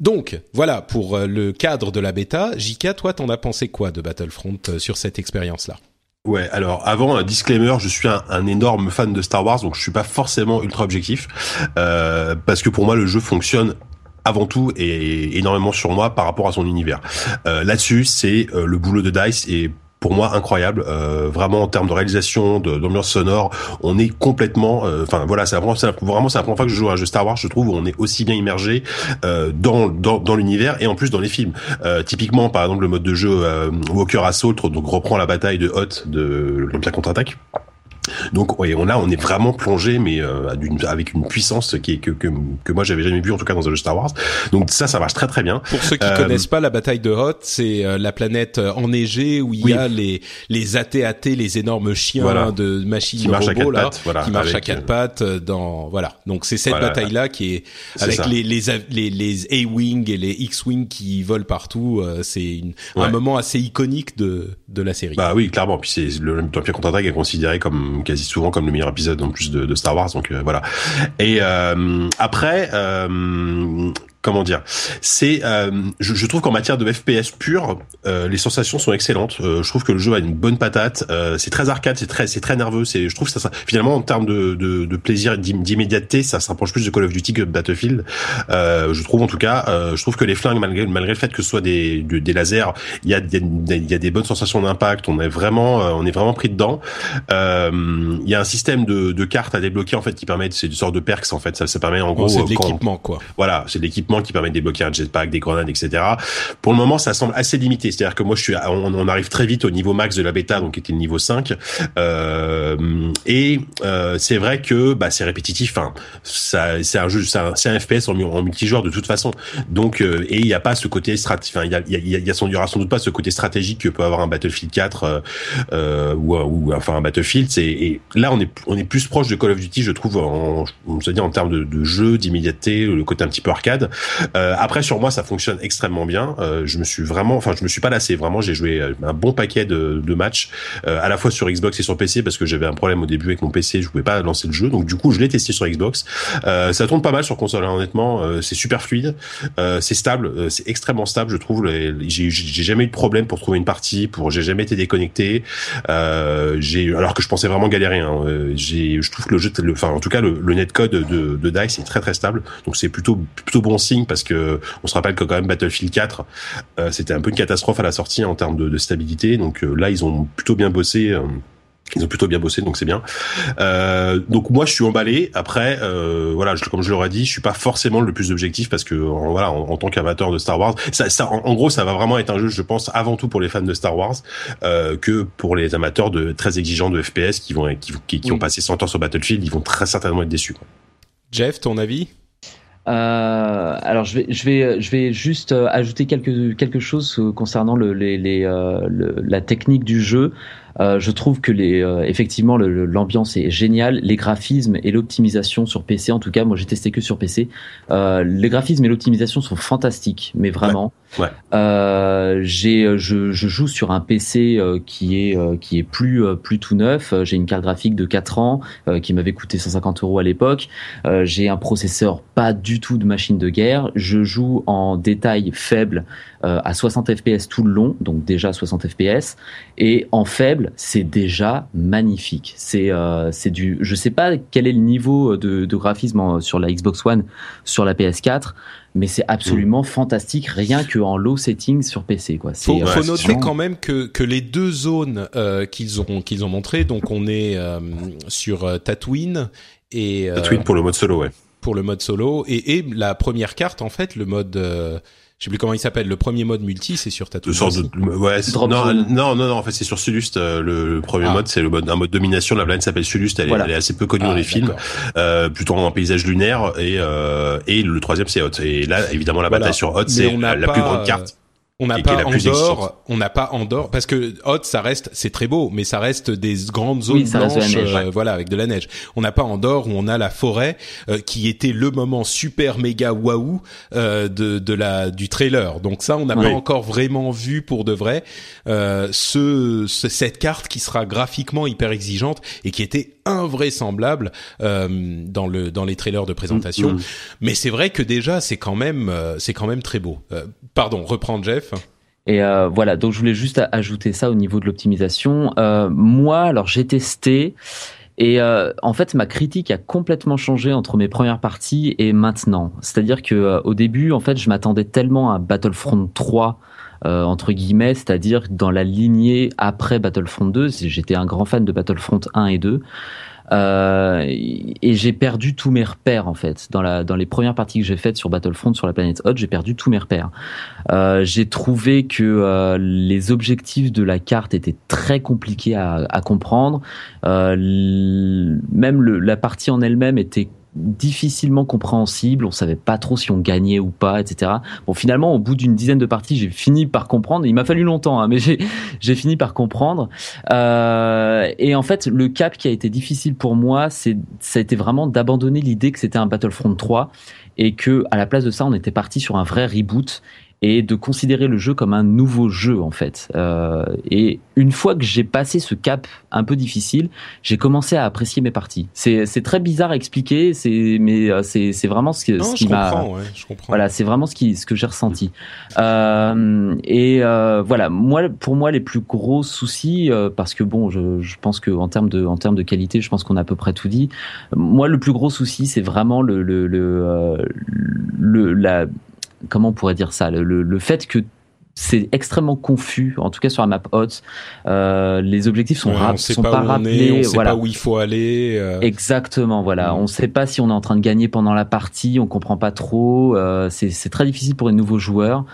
donc voilà pour le cadre de la bêta. Jika, toi, t'en as pensé quoi de Battlefront sur cette expérience-là? Ouais, alors avant un disclaimer, je suis un, énorme fan de Star Wars, donc je suis pas forcément ultra objectif, euh, parce que pour moi le jeu fonctionne avant tout et énormément sur moi par rapport à son univers. Euh, Là-dessus, c'est euh, le boulot de Dice et pour moi incroyable. Euh, vraiment en termes de réalisation d'ambiance sonore on est complètement euh, enfin voilà c'est vraiment c'est vraiment la première fois que je joue à un jeu Star Wars je trouve où on est aussi bien immergé euh, dans dans, dans l'univers et en plus dans les films. Typiquement par exemple le mode de jeu Walker Assault donc reprend la bataille de Hoth de l'Empire contre-attaque donc ouais, on a on est vraiment plongé mais euh, avec une puissance qui est que, que, que moi j'avais jamais vu en tout cas dans jeu Star Wars. Donc ça ça marche très très bien. Pour ceux qui euh, connaissent pas la bataille de Hoth, c'est euh, la planète euh, enneigée où il y a les les AT-AT, les énormes chiens de machines qui marchent à quatre là, pattes, voilà, qui marchent à quatre pattes dans voilà. Donc c'est cette bataille là qui est, avec les les les, les A-wing et les X-wing qui volent partout, c'est un moment assez iconique de de la série. Bah oui, clairement. Puis c'est le l'Empire contre-attaque est considéré comme quasi souvent comme le meilleur épisode en plus de, de Star Wars. Donc euh, voilà. Et euh, après, euh, comment dire c'est euh, je, je, trouve qu'en matière de FPS pur euh, les sensations sont excellentes. Euh, je trouve que le jeu a une bonne patate. Euh, c'est très arcade c'est très c'est très nerveux c'est je trouve que ça, finalement en termes de, de, de plaisir d'immédiateté ça se rapproche plus de Call of Duty que de Battlefield. Euh, je trouve en tout cas je trouve que les flingues malgré malgré le fait que ce soit des des lasers il y a il y a des bonnes sensations d'impact on est vraiment on est vraiment pris dedans. Il y a un système de, de cartes à débloquer en fait qui permet c'est une sorte de perks en fait. Ça, ça permet en gros c'est de l'équipement quoi. Voilà c'est de l'équipement qui permettent de débloquer un jetpack, des grenades, etc. Pour le moment, ça semble assez limité. C'est-à-dire que moi, je suis, on, arrive très vite au niveau max de la bêta, donc qui était le niveau 5. Euh, et euh, c'est vrai que bah, c'est répétitif. Enfin, ça, c'est un jeu, c'est un, FPS en, multijoueur de toute façon. Donc, euh, et il n'y a pas ce côté stratégique. Enfin, il y a, y, y, sans, y aura sans doute pas ce côté stratégique que peut avoir un Battlefield 4 euh, euh, ou, ou enfin un Battlefield. C'est, et là, on est, on plus proche de Call of Duty, je trouve, en, on se dire en termes de, de jeu, d'immédiateté, le côté un petit peu arcade. Euh, après sur moi ça fonctionne extrêmement bien. Euh, je me suis vraiment, enfin je me suis pas lassé. Vraiment j'ai joué euh, un bon paquet de, de matchs à la fois sur Xbox et sur PC parce que j'avais un problème au début avec mon PC, je pouvais pas lancer le jeu. Donc du coup je l'ai testé sur Xbox. ça tourne pas mal sur console hein, honnêtement. c'est super fluide, c'est stable, c'est extrêmement stable je trouve. J'ai jamais eu de problème pour trouver une partie, pour j'ai jamais été déconnecté. j'ai alors que je pensais vraiment galérer. Hein. je trouve que le jeu, enfin en tout cas le, le netcode de, de Dice est très très stable. Donc c'est plutôt plutôt bon signe parce que on se rappelle que quand même Battlefield 4, euh, c'était un peu une catastrophe à la sortie en termes de, stabilité. Donc euh, là, ils ont plutôt bien bossé. Euh, ils ont plutôt bien bossé, donc c'est bien. donc moi, je suis emballé. Après, voilà, comme je l'aurais dit, je suis pas forcément le plus objectif parce que voilà, en, tant qu'amateur de Star Wars, ça, en, gros, ça va vraiment être un jeu, je pense, avant tout pour les fans de Star Wars que pour les amateurs de très exigeants de FPS qui vont qui, qui, ont passé 100 ans sur Battlefield, ils vont très certainement être déçus. Jeff, ton avis? Alors je vais je vais je vais juste euh, ajouter quelque quelque chose concernant le, les, les euh, la technique du jeu. Euh, je trouve que les, euh, effectivement l'ambiance est géniale, les graphismes et l'optimisation sur PC, en tout cas, moi j'ai testé que sur PC. Euh, les graphismes et l'optimisation sont fantastiques, mais vraiment. Ouais. Euh, j'ai, je, je, joue sur un PC qui est qui est plus plus tout neuf. J'ai une carte graphique de 4 ans qui m'avait coûté 150 euros à l'époque. j'ai un processeur pas du tout de machine de guerre. Je joue en détail faible à 60 fps tout le long, donc déjà 60 fps, et en faible c'est déjà magnifique. C'est euh, c'est du, je sais pas quel est le niveau de, de graphisme sur la Xbox One, sur la PS4, mais c'est absolument mm. fantastique rien que en low setting sur PC quoi. Faut, faut noter quand même que que les deux zones euh, qu'ils ont qu'ils ont montré, donc on est euh, sur euh, Tatooine et Tatooine pour le mode solo, ouais. Pour le mode solo et, et la première carte en fait, le mode je sais plus comment il s'appelle. Le premier mode multi, c'est sur Tatooine. De, ouais, non, non, non, non, en fait, c'est sur Sulust. Euh, le, premier ah. mode, c'est le mode, un mode domination. La planète s'appelle Sulust. Elle, elle, est assez peu connue dans ah, les films, euh, plutôt en paysage lunaire. Et, euh, et le troisième, c'est Hoth. Et là, évidemment, la bataille sur Hoth, c'est la, plus grande carte. On n'a pas Andorre, on n'a pas Andorre parce que Hot ça reste c'est très beau mais ça reste des grandes zones blanches euh, voilà avec de la neige. On n'a pas Andorre où on a la forêt euh, qui était le moment super méga waouh euh, de de la du trailer. Donc ça on n'a pas encore vraiment vu pour de vrai ce, cette carte qui sera graphiquement hyper exigeante et qui était invraisemblable dans le dans les trailers de présentation. Mm, mm. Mais c'est vrai que déjà c'est quand même c'est quand même très beau. pardon, reprendre Jeff. Et euh, voilà, donc je voulais juste ajouter ça au niveau de l'optimisation. Euh, moi, alors j'ai testé et euh, en fait ma critique a complètement changé entre mes premières parties et maintenant. C'est-à-dire que au début, en fait, je m'attendais tellement à Battlefront 3 entre guillemets, c'est-à-dire dans la lignée après Battlefront 2. J'étais un grand fan de Battlefront 1 et 2. Euh, et j'ai perdu tous mes repères en fait dans la dans les premières parties que j'ai faites sur Battlefront sur la planète Hot, j'ai perdu tous mes repères. Euh, j'ai trouvé que euh, les objectifs de la carte étaient très compliqués à, comprendre. même la partie en elle-même était difficilement compréhensible. On savait pas trop si on gagnait ou pas, etc. Bon, finalement, au bout d'une dizaine de parties, j'ai fini par comprendre. Il m'a fallu longtemps, hein, mais j'ai fini par comprendre. Euh, et en fait, le cap qui a été difficile pour moi, c'est ça a été vraiment d'abandonner l'idée que c'était un Battlefront 3 et que à la place de ça, on était parti sur un vrai reboot et de considérer le jeu comme un nouveau jeu en fait. Euh, et une fois que j'ai passé ce cap un peu difficile, j'ai commencé à apprécier mes parties. C'est c'est très bizarre à expliquer, c'est mais euh, c'est c'est vraiment ce, que, ce qui m'a ouais, voilà c'est vraiment ce qui ce que j'ai ressenti. Euh, et euh, voilà moi pour moi les plus gros soucis euh, parce que bon je, je pense que en termes de en termes de qualité je pense qu'on a à peu près tout dit. Moi le plus gros souci c'est vraiment le le le, euh, le la comment on pourrait dire ça le, le fait que c'est extrêmement confus, en tout cas sur la map hot. Euh, les objectifs sont, ouais, sont pas, pas rappelés, on, on sait voilà. pas où il faut aller. Euh... Exactement, voilà. Mm. On sait pas si on est en train de gagner pendant la partie, on comprend pas trop. Euh, c'est très difficile pour les nouveaux joueurs.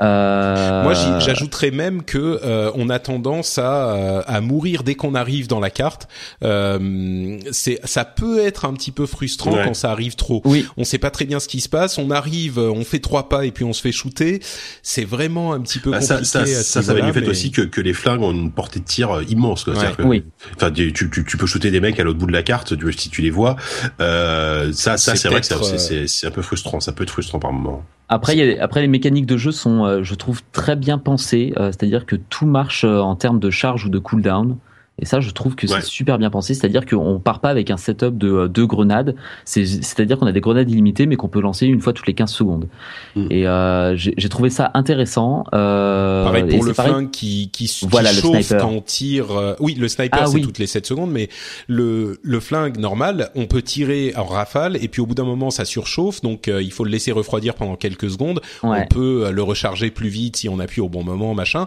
Euh... Moi, j'ajouterais même que euh, on a tendance à, euh, à mourir dès qu'on arrive dans la carte. c'est ça peut être un petit peu frustrant ouais. quand ça arrive trop. Oui. On sait pas très bien ce qui se passe. On arrive, on fait trois pas et puis on se fait shooter. C'est vraiment un petit peu bah, compliqué. Ça, ça, ça, ça va du fait mais... aussi que, que les flingues ont une portée de tir euh, immense. Quoi. Ouais. Que, oui. Enfin, tu, tu, tu, peux shooter des mecs à l'autre bout de la carte, tu, si tu les vois. Euh, ça, ça c'est vrai que c'est c'est un peu frustrant. Ça peut être frustrant par moment. Après, y a, après les mécaniques de jeu sont, euh, je trouve, très bien pensées. Euh, C'est-à-dire que tout marche euh, en termes de charge ou de cooldown. Et ça, je trouve que c'est super bien pensé. C'est-à-dire qu'on part pas avec un setup de euh, deux grenades. C'est-à-dire qu'on a des grenades illimitées, mais qu'on peut lancer une fois toutes les 15 secondes. Mmh. Et euh, j'ai trouvé ça intéressant. Euh, pareil pour le pareil. flingue qui, qui, qui voilà, chauffe quand on tire. Euh, oui, le sniper, ah, c'est oui. toutes les 7 secondes, mais le, le flingue normal, on peut tirer en rafale, et puis au bout d'un moment, ça surchauffe, donc euh, il faut le laisser refroidir pendant quelques secondes. Ouais. On peut le recharger plus vite si on appuie au bon moment, machin.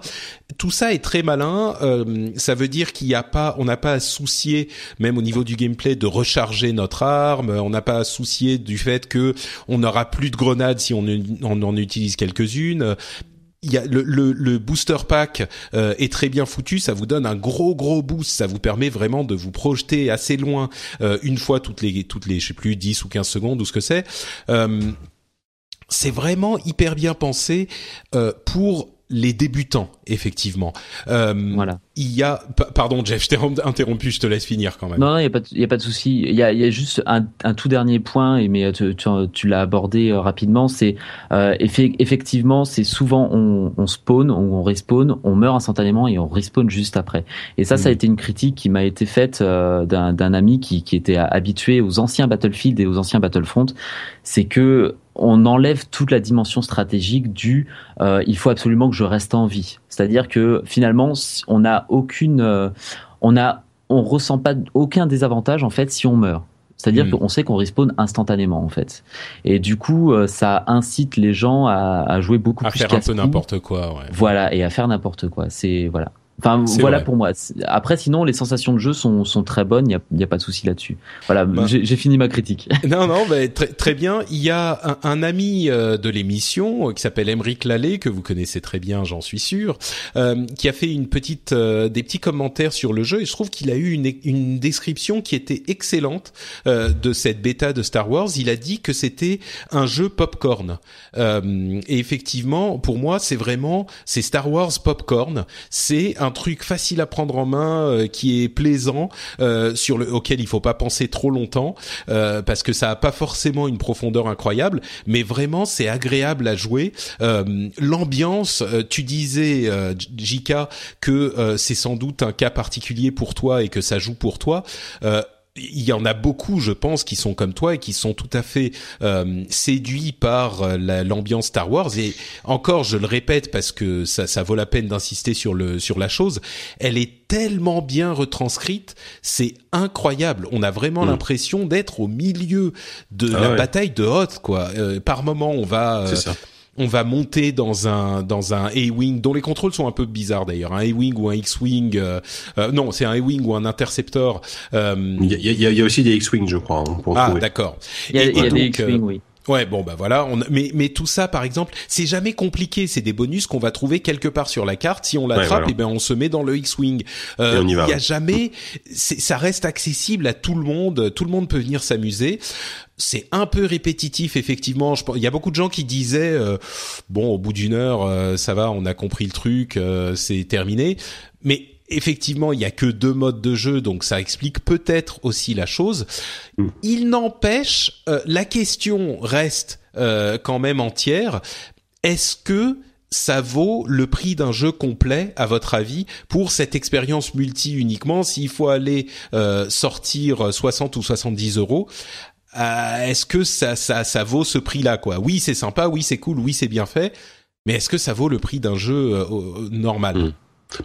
Tout ça est très malin. ça veut dire qu'il y a pas, on n'a pas à soucier, même au niveau du gameplay, de recharger notre arme. On n'a pas à soucier du fait que on n'aura plus de grenades si on, en utilise quelques-unes. Le, booster pack euh, est très bien foutu, ça vous donne un gros gros boost, ça vous permet vraiment de vous projeter assez loin euh, une fois toutes les toutes les je sais plus 10 ou 15 secondes ou ce que c'est. Euh, c'est vraiment hyper bien pensé pour les débutants, effectivement. Euh, voilà. Il y a, pardon Jeff, je t'ai interrompu, je te laisse finir quand même. Non, non, il y a pas, il a pas de souci. Il y a, il y a juste un, un tout dernier point, et mais tu, tu, tu l'as abordé euh, rapidement. C'est euh, effectivement, c'est souvent on, on spawn, on, on, respawn, on meurt instantanément et on respawn juste après. Et ça, mmh. ça a été une critique qui m'a été faite euh, d'un ami qui, qui était habitué aux anciens Battlefield et aux anciens Battlefront. C'est que on enlève toute la dimension stratégique du euh, il faut absolument que je reste en vie. C'est-à-dire que finalement, on n'a aucune, euh, on a, on ressent pas aucun désavantage en fait si on meurt. C'est-à-dire mmh. qu'on sait qu'on respawn instantanément en fait. Et du coup, euh, ça incite les gens à, à jouer beaucoup à plus faire un peu n'importe quoi. Ouais. Voilà, et à faire n'importe quoi. C'est voilà. Enfin, voilà pour moi. Après, sinon, les sensations de jeu sont, sont très bonnes. Il n'y a, a, pas de souci là-dessus. Voilà, bah. j'ai fini ma critique. Non, non, bah, très, très bien. Il y a un, un ami euh, de l'émission euh, qui s'appelle Emeric Lallet, que vous connaissez très bien, j'en suis sûr, euh, qui a fait une petite, euh, des petits commentaires sur le jeu. Et je trouve qu'il a eu une, une description qui était excellente euh, de cette bêta de Star Wars. Il a dit que c'était un jeu popcorn. et effectivement, pour moi, c'est vraiment, c'est Star Wars popcorn. C'est un truc facile à prendre en main, euh, qui est plaisant, euh, sur le auquel il faut pas penser trop longtemps, euh, parce que ça a pas forcément une profondeur incroyable, mais vraiment c'est agréable à jouer. L'ambiance, tu disais Jika que c'est sans doute un cas particulier pour toi et que ça joue pour toi il y en a beaucoup, je pense, qui sont comme toi et qui sont tout à fait euh, séduits par euh, l'ambiance Star Wars. Et encore, je le répète parce que ça, ça vaut la peine d'insister sur le sur la chose. Elle est tellement bien retranscrite, c'est incroyable. On a vraiment mm. l'impression d'être au milieu de ah la bataille de Hoth, quoi. Euh, par moment, on va. Euh, on va monter dans un dans un A-wing dont les contrôles sont un peu bizarres d'ailleurs, un A-wing ou un X-wing. Euh, euh, non, c'est un A-wing ou un interceptor. Euh, il y, a, y, a, aussi des X-wing, je crois. Hein, ah, d'accord. Il y a, des X-wing, oui. Ouais, bon bah voilà, on, mais mais tout ça par exemple, c'est jamais compliqué, c'est des bonus qu'on va trouver quelque part sur la carte. Si on l'attrape, et eh ben on se met dans le X-wing. Euh, il y a jamais, ça reste accessible à tout le monde, tout le monde peut venir s'amuser. C'est un peu répétitif effectivement. Je, il y a beaucoup de gens qui disaient euh, bon au bout d'une heure euh, ça va, on a compris le truc, euh, c'est terminé. Mais effectivement, il y a que deux modes de jeu, donc ça explique peut-être aussi la chose. Mm. Il n'empêche, euh, la question reste euh, quand même entière. Est-ce que ça vaut le prix d'un jeu complet, à votre avis, pour cette expérience multi uniquement? S'il faut aller euh, sortir 60 ou 70 euros, est-ce que ça, ça, ça vaut ce prix-là quoi? Oui, c'est sympa, oui, c'est cool, oui, c'est bien fait, mais est-ce que ça vaut le prix d'un jeu normal? Mm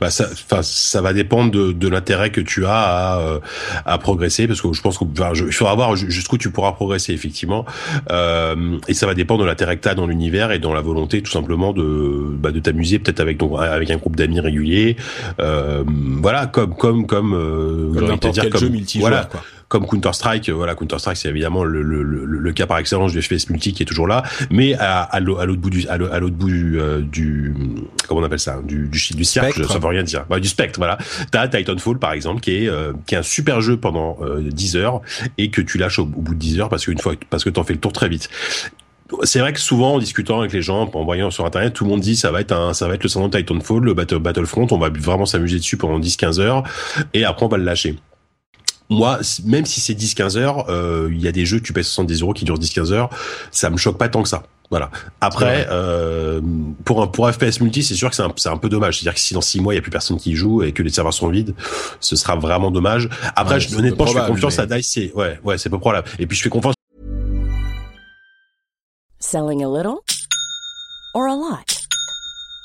bah ça, enfin, ça va dépendre de, de l'intérêt que tu as à, euh, à progresser, parce que je pense qu'il faudra voir jusqu'où tu pourras progresser effectivement, euh, et ça va dépendre de l'intérêt que tu as dans l'univers et dans la volonté tout simplement de, bah, de t'amuser peut-être avec ton, avec un groupe d'amis réguliers, euh, voilà, comme comme comme, euh, comme quel comme, jeu multijoueur, voilà, quoi comme Counter Strike. Euh, voilà, Counter Strike, c'est évidemment le, le, le, le, cas par excellence du FPS multi qui est toujours là, mais à, à l'autre bout du à l'autre bout du, euh, du, comment on appelle ça, du du, du cercle, ça veut rien dire. Bah, du spectre, voilà. T'as Titanfall par exemple, qui est euh, qui est un super jeu pendant 10 heures et que tu lâches au, bout de 10 heures parce qu'une fois parce que t'en fais le tour très vite c'est vrai que souvent en discutant avec les gens, en voyant sur internet, tout le monde dit ça va être un, ça va être le salon Titanfall, le Battle, Battlefront, on va vraiment s'amuser dessus pendant 10-15 heures et après on va le lâcher moi, même si c'est 10-15 heures, euh, il y a des jeux, tu payes 70 euros qui durent 10-15 heures, ça me choque pas tant que ça. Voilà. Après, euh, pour un pour FPS multi, c'est sûr que c'est un, c'est un peu dommage. C'est-à-dire que si dans 6 mois il y a plus personne qui y joue et que les serveurs sont vides, ce sera vraiment dommage. Après, je, honnêtement, je fais confiance à Dice. Ouais, ouais, c'est peu probable. Et puis je fais confiance. Selling a little or a lot?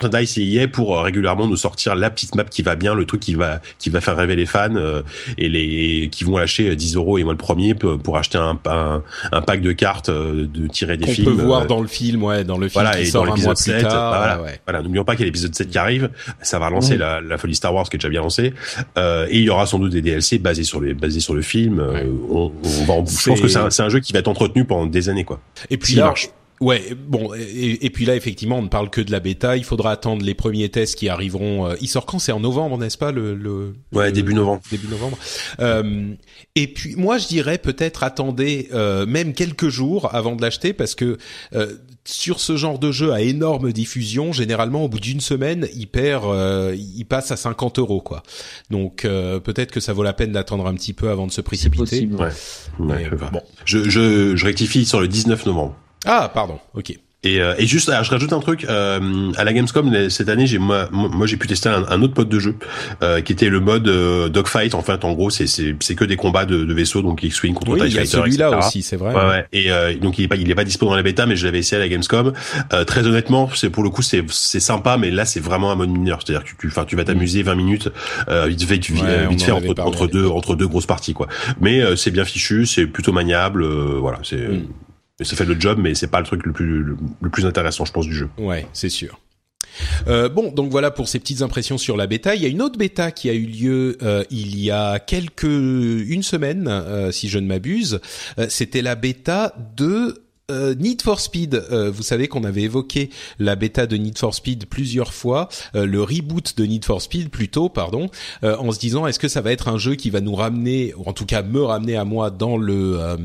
Merchandise y est pour euh, régulièrement nous sortir la petite map qui va bien, le truc qui va qui va faire rêver les fans euh, et les qui vont lâcher 10 euros et moi le premier pour acheter un, un, un pack de cartes euh, de tirer des films. On peut voir dans le film, ouais, dans le film voilà, qui et sort dans un mois l'épisode plus 7, tard. bah voilà, ouais. voilà, n'oublions pas qu'il y a l'épisode 7 qui arrive, ça va lancer Mhm. la, la folie Star Wars qui est déjà bien lancée euh, et il y aura sans doute des DLC basés sur les basés sur le film. euh, Ouais. on, on va en- je pense que c'est un, c'est un jeu qui va être entretenu pendant des années quoi. Et puis là, marche. Ouais, bon, et, et puis là, effectivement, on ne parle que de la bêta. Il faudra attendre les premiers tests qui arriveront. euh, il sort quand? C'est en novembre, n'est-ce pas le, le Ouais, le- début novembre. Début novembre. Euh, et puis, moi, je dirais peut-être attendez euh, même quelques jours avant de l'acheter parce que euh, sur ce genre de jeu à énorme diffusion, généralement, au bout d'une semaine, il perd, euh, il passe à 50 euros, quoi. Donc, euh, peut-être que ça vaut la peine d'attendre un petit peu avant de se C'est précipiter. possible. Ouais. Mais, Ouais, pas. bon. Je, je, je rectifie sur le 19 novembre. Ah, pardon. Ok. Et, euh, et juste, alors, je rajoute un truc. Euh, à la Gamescom cette année, j'ai moi, moi j'ai pu tester un, un autre mode de jeu euh, qui était le mode euh, dogfight. En fait, en gros, c'est c'est c'est que des combats de, de vaisseaux, donc X-wing contre Oui, TIE il y a Fighter, celui-là aussi, c'est vrai. Ouais, ouais. Et euh, donc il est pas il est pas dispo dans la bêta, mais je l'avais essayé à la Gamescom. Euh, très honnêtement, c'est pour le coup c'est c'est sympa, mais là c'est vraiment un mode mineur. C'est-à-dire que tu enfin tu vas t'amuser 20 minutes euh, vite fait Ouais, vite fait entre, deux entre deux grosses parties quoi. Mais euh, c'est bien fichu, c'est plutôt maniable. voilà, c'est Mm. Ça fait le job, mais c'est pas le truc le plus le plus intéressant, je pense, du jeu. Ouais, c'est sûr. Euh, bon, donc voilà pour ces petites impressions sur la bêta. Il y a une autre bêta qui a eu lieu euh, il y a quelques une semaine, euh, si je ne m'abuse. Euh, C'était la bêta de euh, Need for Speed. Euh, vous savez qu'on avait évoqué la bêta de Need for Speed plusieurs fois, euh, le reboot de Need for Speed plutôt, pardon, euh, en se disant est-ce que ça va être un jeu qui va nous ramener, ou en tout cas me ramener à moi dans le euh,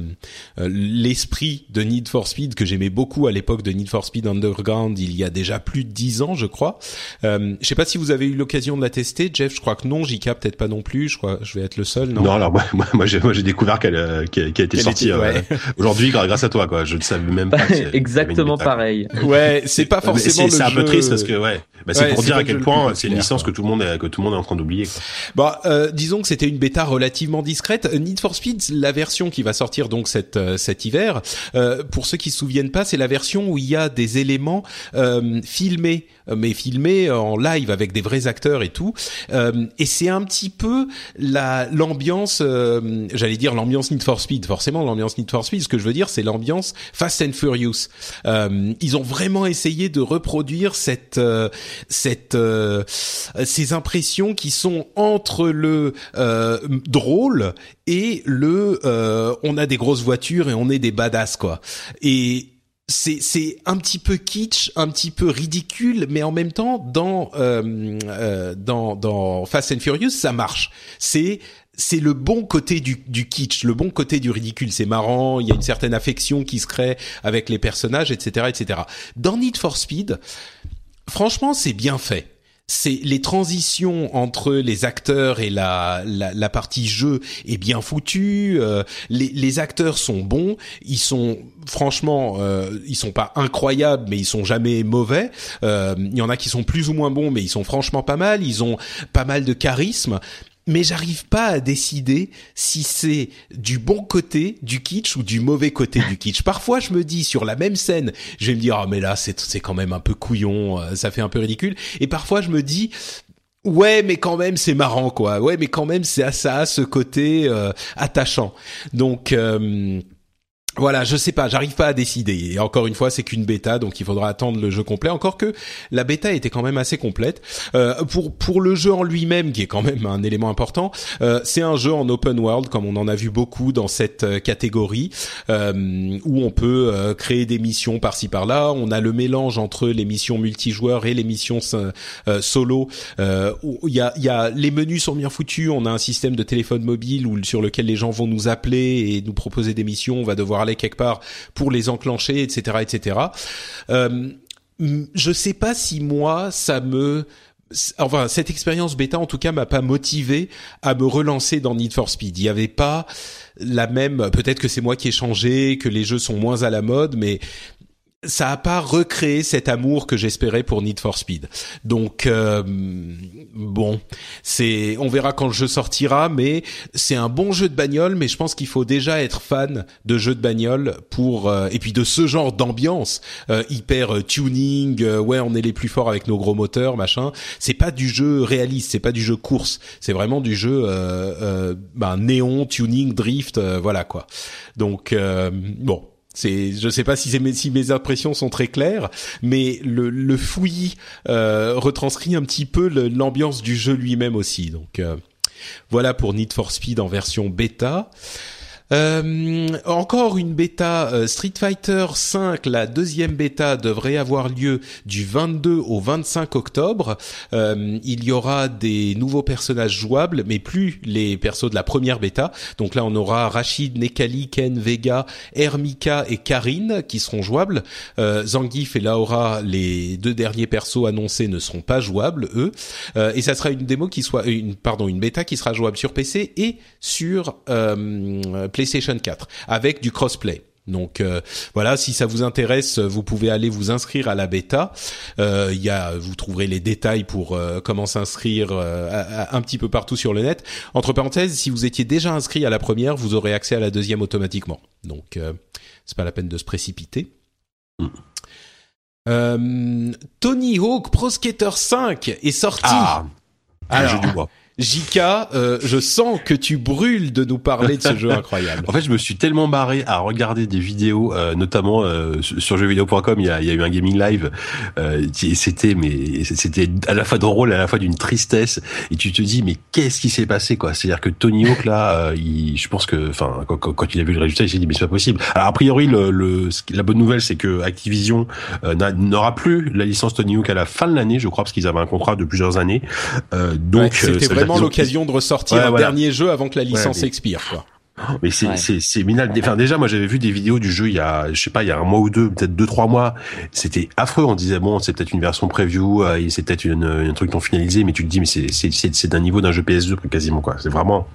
l'esprit de Need for Speed que j'aimais beaucoup à l'époque de Need for Speed Underground il y a déjà plus de dix ans je crois. Euh, je sais pas si vous avez eu l'occasion de la tester, Jeff. Je crois que non, JK peut-être pas non plus. Je crois, je vais être le seul. Non? Non, alors moi, moi, moi, j'ai, découvert qu'elle, euh, qu'elle, qu'elle était Qu'elle sortie euh, ouais. aujourd'hui grâce à toi, quoi. Je ne savais même pas. Exactement pareil. Ouais, c'est pas Mais forcément c'est, un peu triste parce que ouais, bah, c'est Ouais, pour dire à quel point c'est une licence que tout le monde est, que tout le monde est en train d'oublier. Bah, euh, disons que c'était une bêta relativement discrète. Need for Speed, la version qui va sortir donc cet euh, cet hiver. euh, pour ceux qui se souviennent pas, c'est la version où il y a des éléments euh, filmés, mais filmés en live avec des vrais acteurs et tout. Euh, et c'est un petit peu la l'ambiance, euh, j'allais dire l'ambiance Need for Speed. Forcément, l'ambiance Need for Speed. Ce que je veux dire, c'est l'ambiance Fast and Furious. Euh, ils ont vraiment essayé de reproduire cette euh, cette euh, ces impressions qui sont entre le euh, drôle et le euh, on a des grosses voitures et on est des badass quoi. Et c'est c'est un petit peu kitsch, un petit peu ridicule, mais en même temps dans euh, euh, dans dans Fast and Furious ça marche. C'est c'est le bon côté du, du kitsch, le bon côté du ridicule. C'est marrant, il y a une certaine affection qui se crée avec les personnages, etc., etc. Dans Need for Speed, franchement, c'est bien fait. C'est les transitions entre les acteurs et la, la, la partie jeu est bien foutue. euh, les, les acteurs sont bons. Ils sont franchement, euh, ils sont pas incroyables, mais ils sont jamais mauvais. Euh, Il y en a qui sont plus ou moins bons, mais ils sont franchement pas mal. Ils ont pas mal de charisme mais j'arrive pas à décider si c'est du bon côté du kitsch ou du mauvais côté du kitsch. Parfois, je me dis sur la même scène, je vais me dire ah mais là c'est c'est quand même un peu couillon, euh, ça fait un peu ridicule. Et parfois, je me dis ouais mais quand même c'est marrant quoi. Ouais mais quand même c'est ça a ce côté euh, attachant. Donc euh, voilà, je sais pas, j'arrive pas à décider. Et encore une fois, c'est qu'une bêta, donc il faudra attendre le jeu complet. Encore que la bêta était quand même assez complète. Euh, pour pour le jeu en lui-même, qui est quand même un élément important, euh, c'est un jeu en open world, comme on en a vu beaucoup dans cette euh, catégorie, euh, où on peut euh, créer des missions par-ci par-là. On a le mélange entre les missions multijoueurs et les missions euh, solo. Il y a y a les menus sont bien foutus. On a un système de téléphone mobile où sur lequel les gens vont nous appeler et nous proposer des missions. On va devoir quelque part pour les enclencher, etc., etc. Euh, je sais pas si moi ça me enfin cette expérience bêta en tout cas m'a pas motivé à me relancer dans Need for Speed. Il y avait pas la même peut-être que c'est moi qui ai changé, que les jeux sont moins à la mode mais ça a pas recréé cet amour que j'espérais pour Need for Speed. Donc euh, bon, c'est on verra quand le jeu sortira, mais c'est un bon jeu de bagnole. Mais je pense qu'il faut déjà être fan de jeux de bagnole pour euh, et puis de ce genre d'ambiance euh, hyper tuning. ouais, on est les plus forts avec nos gros moteurs, machin. C'est pas du jeu réaliste, c'est pas du jeu course. C'est vraiment du jeu ben, néon, tuning, drift, voilà quoi. Donc bon c'est, je sais pas si, mes, si mes impressions sont très claires, mais le, le fouillis euh, retranscrit un petit peu l'ambiance du jeu lui-même aussi. Donc euh, voilà pour Need for Speed en version bêta. Euh, encore une bêta euh, Street Fighter 5, la deuxième bêta devrait avoir lieu du 22 au 25 octobre. Euh, il y aura des nouveaux personnages jouables, mais plus les persos de la première bêta. Donc là, on aura Rachid, Nekali, Ken, Vega, Hermika et Karine qui seront jouables. Zangief et Laura, les deux derniers persos annoncés, ne seront pas jouables eux. et ça sera une démo qui soit pardon une bêta qui sera jouable sur PC et sur PlayStation PlayStation 4 avec du crossplay. Donc euh, voilà, si ça vous intéresse, vous pouvez aller vous inscrire à la bêta. Euh, y a, vous trouverez les détails pour euh, comment s'inscrire un petit peu partout sur le net. Entre parenthèses, si vous étiez déjà inscrit à la première, vous aurez accès à la deuxième automatiquement. Donc c'est pas la peine de se précipiter. Tony Hawk Pro Skater 5 est sorti. Ah, Alors, du bois. Jika, euh, je sens que tu brûles de nous parler de ce jeu incroyable. En fait, je me suis tellement barré à regarder des vidéos, euh, notamment euh, sur jeuxvideo.com. Il y a, il y a eu un gaming live. Euh, c'était mais c'était à la fois drôle, à la fois d'une tristesse. Et tu te dis mais qu'est-ce qui s'est passé quoi? C'est-à-dire que Tony Hawk là, euh, il, je pense que, enfin, quand, quand, il a vu le résultat, il s'est dit mais c'est pas possible. Alors a priori, le, le la bonne nouvelle c'est que Activision n'aura plus la licence Tony Hawk à la fin de l'année, je crois, parce qu'ils avaient un contrat de plusieurs années. donc vraiment l'occasion de ressortir un dernier jeu avant que la licence expire. Quoi. Mais c'est c'est c'est minable. Enfin déjà moi j'avais vu des vidéos du jeu il y a je sais pas il y a un mois ou deux peut-être deux trois mois c'était affreux on disait bon c'est peut-être une version preview euh, c'est peut-être une, un truc non finalisé mais tu te dis mais c'est c'est c'est d'un niveau d'un jeu PS2 quasiment quoi c'est vraiment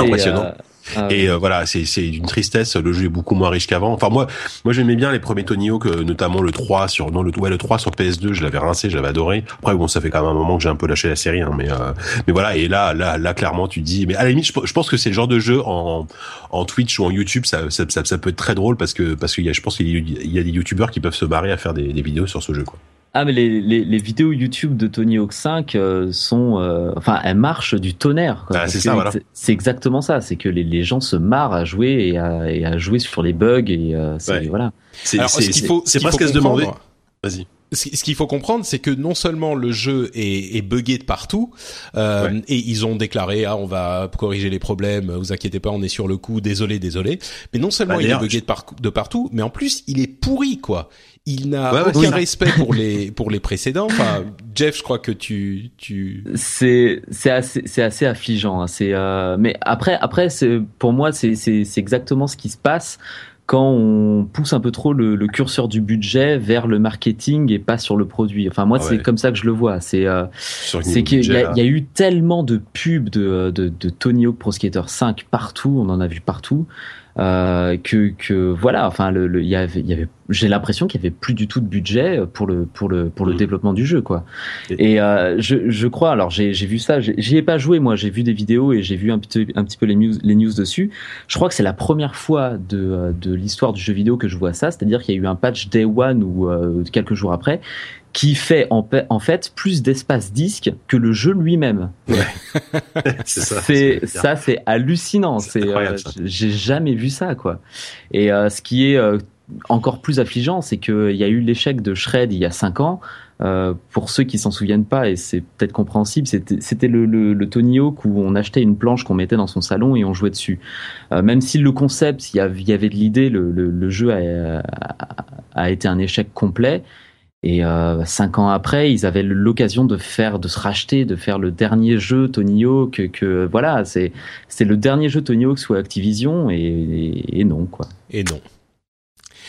impressionnant. Euh, ah et euh, voilà, c'est c'est une tristesse. Le jeu est beaucoup moins riche qu'avant. Enfin moi, moi j'aimais bien les premiers Tony Hawk, notamment le 3 sur non le ouais le 3 sur PS2. Je l'avais rincé, j'avais adoré. Après bon, ça fait quand même un moment que j'ai un peu lâché la série, hein, mais euh, mais voilà. Et là là là clairement tu dis, mais à la limite, je, pense que c'est le genre de jeu en en Twitch ou en YouTube, ça ça, ça, peut être très drôle parce que parce qu'il y a, je pense qu'il y a des YouTubeurs qui peuvent se barrer à faire des, des vidéos sur ce jeu quoi. Ah mais les, les, les, vidéos YouTube de Tony Hawk 5 euh, sont, euh, enfin elles marchent du tonnerre. Ah, c'est ça, voilà. C'est exactement ça, c'est que les, les, gens se marrent à jouer et à, et à jouer sur les bugs et euh, c'est voilà. C'est presque à se demander. Vas-y ce qu'il faut comprendre, c'est que non seulement le jeu est, est buggé de partout, euh, et ils ont déclaré ah on va corriger les problèmes, vous inquiétez pas, on est sur le coup, désolé, désolé. Mais non seulement bah, il est buggé de, de, partout, mais en plus il est pourri quoi. Il n'a aucun respect pour les pour les précédents. Enfin, Jeff, je crois que tu tu. C'est c'est assez c'est assez affligeant. Hein. C'est euh, mais après après c'est pour moi c'est c'est c'est exactement ce qui se passe quand on pousse un peu trop le, curseur du budget vers le marketing et pas sur le produit. Enfin moi ah c'est comme ça que je le vois. C'est euh, c'est qu'il y, a eu tellement de pubs de, de, de Tony Hawk Pro Skater 5 partout, on en a vu partout. Euh, que, que voilà, enfin, le, le y avait, y avait, j'ai l'impression qu'il y avait plus du tout de budget pour le pour le pour le mm. développement du jeu, quoi. Et euh, je, je crois, alors j'ai j'ai vu ça, j'y ai pas joué moi, j'ai vu des vidéos et j'ai vu un petit un petit peu les news les news dessus. Je crois que c'est la première fois de de l'histoire du jeu vidéo que je vois ça, c'est-à-dire qu'il y a eu un patch day one ou euh, quelques jours après qui fait en, en fait plus d'espace disque que le jeu lui-même. Ouais. c'est ça. C'est ça, c'est hallucinant. C'est, euh, j'ai jamais vu ça, quoi. Et euh, ce qui est euh, encore plus affligeant, c'est qu'il y a eu l'échec de Shred il y a cinq ans. Euh, pour ceux qui s'en souviennent pas, et c'est peut-être compréhensible, c'était le, le, le, Tony Hawk où on achetait une planche qu'on mettait dans son salon et on jouait dessus. Euh, même si le concept, il y avait, y avait de l'idée, le, le, jeu a, a, a, été un échec complet. Et euh, cinq ans après, ils avaient l'occasion de faire, de se racheter, de faire le dernier jeu Tony Hawk. Que, voilà, c'est c'est le dernier jeu Tony Hawk sous Activision et, et, non quoi. Et non.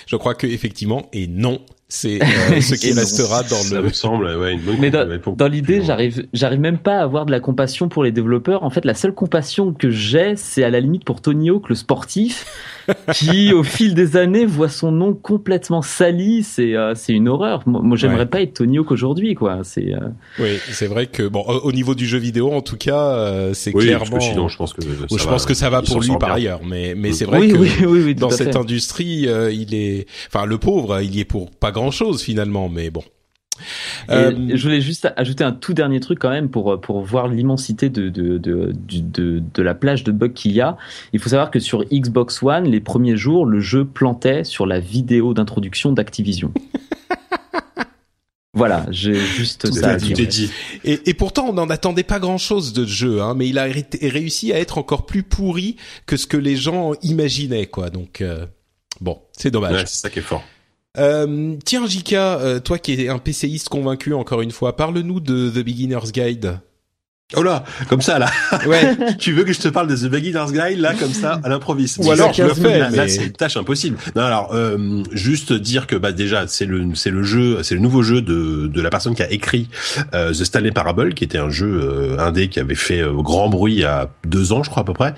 Je crois que effectivement et non, C'est euh, ce qui restera dans Ça le. me semble, ouais, une bonne Mais dans, ouais, pour- dans l'idée, j'arrive, j'arrive même pas à avoir de la compassion pour les développeurs. En fait, la seule compassion que j'ai, c'est à la limite pour Tony Hawk, le sportif, qui, au fil des années, voit son nom complètement sali. C'est, euh, c'est une horreur. Moi, moi, j'aimerais Ouais. pas être Tony Hawk aujourd'hui, quoi. C'est, euh, Oui, c'est vrai que bon, au au niveau du jeu vidéo, en tout cas, euh, c'est Oui, clairement. parce que sinon, je pense que ça je va, pense que ça va pour lui par bien. ailleurs, mais mais Mm. c'est vrai oui, que oui, oui, oui, tout dans cette fait. industrie, euh, il est, enfin le pauvre, il y est pour pas grand chose finalement, mais bon. Euh, je voulais juste ajouter un tout dernier truc quand même pour pour voir l'immensité de de, de du- de de la plage de bugs qu'il y a. Il faut savoir que sur Xbox One, les premiers jours, le jeu plantait sur la vidéo d'introduction d'Activision. voilà, j'ai juste Tout ça. Tout est dit. Et, et pourtant, on n'en attendait pas grand-chose de ce jeu, hein, mais il a ré- réussi à être encore plus pourri que ce que les gens imaginaient, quoi. Donc, euh, bon, c'est dommage. Ouais, c'est ça qui est fort. Euh, tiens, Jika, euh, toi qui es un PCiste convaincu, encore une fois, parle-nous de The Beginner's Guide. Oh là, comme ça là. Ouais. tu veux que je te parle de The Beginner's Guide là comme ça à l'improviste? Ou alors je le 15 fais, Là, là, mais- c'est une tâche impossible. Non, alors euh, juste dire que bah déjà c'est le c'est le jeu c'est le nouveau jeu de de la personne qui a écrit euh, The Stanley Parable qui était un jeu euh, indé qui avait fait euh, grand bruit il y a deux ans je crois à peu près.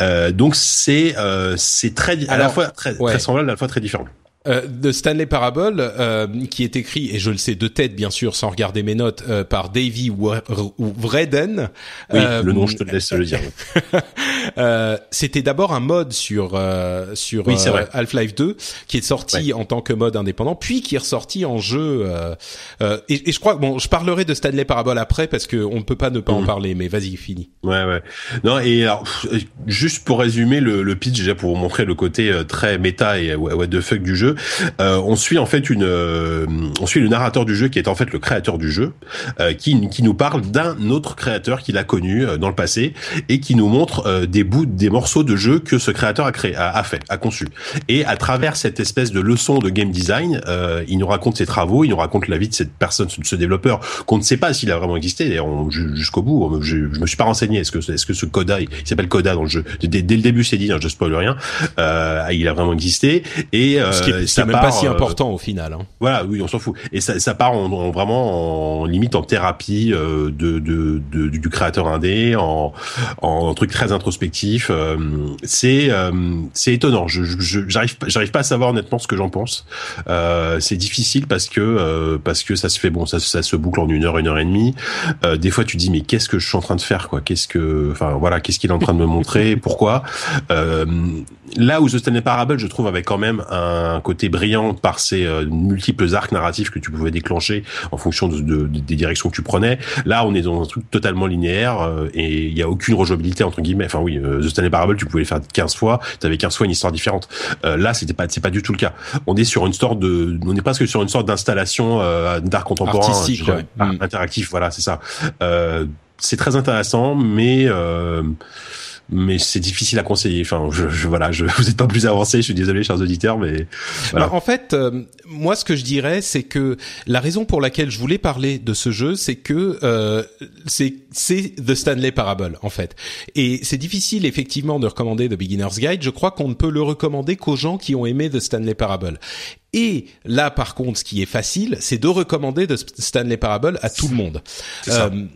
Euh, donc c'est euh, c'est très à la fois très, ouais. très semblable à la fois très différent. Euh, de Stanley Parable, euh, qui est écrit, et je le sais de tête bien sûr, sans regarder mes notes, euh, par Davy Vreden. Oui, Euh, le nom je te laisse le dire. Euh, c'était d'abord un mode sur euh, sur Oui. Half-Life 2 qui est sorti en tant que mode indépendant, puis qui est ressorti en jeu. Euh, euh, et, et je crois bon, je parlerai de Stanley Parable après parce que on ne peut pas ne pas en Mhm. parler. Mais vas-y, fini. Ouais, ouais. Non, et alors, juste pour résumer le, le pitch, déjà pour vous montrer le côté très méta et what the fuck du jeu, on suit en fait une, euh, on suit le narrateur du jeu qui est en fait le créateur du jeu, euh, qui, qui nous parle d'un autre créateur qu'il a connu euh, dans le passé et qui nous montre euh, des bouts, des morceaux de jeu que ce créateur a créé, a, a fait, a conçu. Et à travers cette espèce de leçon de game design, euh, il nous raconte ses travaux, il nous raconte la vie de cette personne, de ce développeur qu'on ne sait pas s'il a vraiment existé. D'ailleurs, jusqu'au bout, je, je me suis pas renseigné. Est-ce que est-ce que ce Coda, il, s'appelle Coda dans le jeu? Dès, dès le début, c'est dit, hein, je spoil rien. Euh, il a vraiment existé et euh, ce qui est, ce qui ça est même pas part, si euh, important au final. Hein. voilà, oui, on s'en fout. Et ça, ça part en, en vraiment en limite en thérapie euh, de, de, de- du, créateur indé, en, en truc très introspectif. Euh, c'est euh, c'est étonnant. Je je- j'arrive pas- j'arrive pas à savoir honnêtement ce que j'en pense. Euh, c'est difficile parce que euh, parce que ça se fait bon, ça, ça se boucle en une heure, une heure et demie. Euh, des fois, tu dis mais qu'est-ce que je suis en train de faire quoi? Qu'est-ce que, enfin voilà, qu'est-ce qu'il est en train de me montrer? Pourquoi? Euh, Là où The Stanley Parable, je trouve, avait quand même un côté brillant par ses euh, multiples arcs narratifs que tu pouvais déclencher en fonction de, de- des directions que tu prenais. Là, on est dans un truc totalement linéaire euh, et il y a aucune rejouabilité entre guillemets. Enfin oui, euh, The Stanley Parable, tu pouvais le faire 15 fois, tu avais 15 fois une histoire différente. Euh, là, c'était pas c'est pas du tout le cas. On est sur une sorte de on est presque sur une sorte d'installation euh, d'art contemporain Artistique, ouais. ah, Mm. interactif, voilà, c'est ça. Euh, c'est très intéressant, mais euh, mais c'est difficile à conseiller. Enfin, je, je voilà, je vous êtes pas plus avancé. Je suis désolé, chers auditeurs, mais voilà. Bah, en fait, euh, moi, ce que je dirais, c'est que la raison pour laquelle je voulais parler de ce jeu, c'est que euh, c'est c'est The Stanley Parable, en fait. Et c'est difficile, effectivement, de recommander The Beginner's Guide. Je crois qu'on ne peut le recommander qu'aux gens qui ont aimé The Stanley Parable. Et là, par contre, ce qui est facile, c'est de recommander The Stanley Parable à tout le monde. Ça. Euh,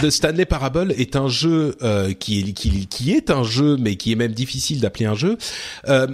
The Stanley Parable est un jeu euh, qui, est, qui, qui est un jeu, mais qui est même difficile d'appeler un jeu. Euh,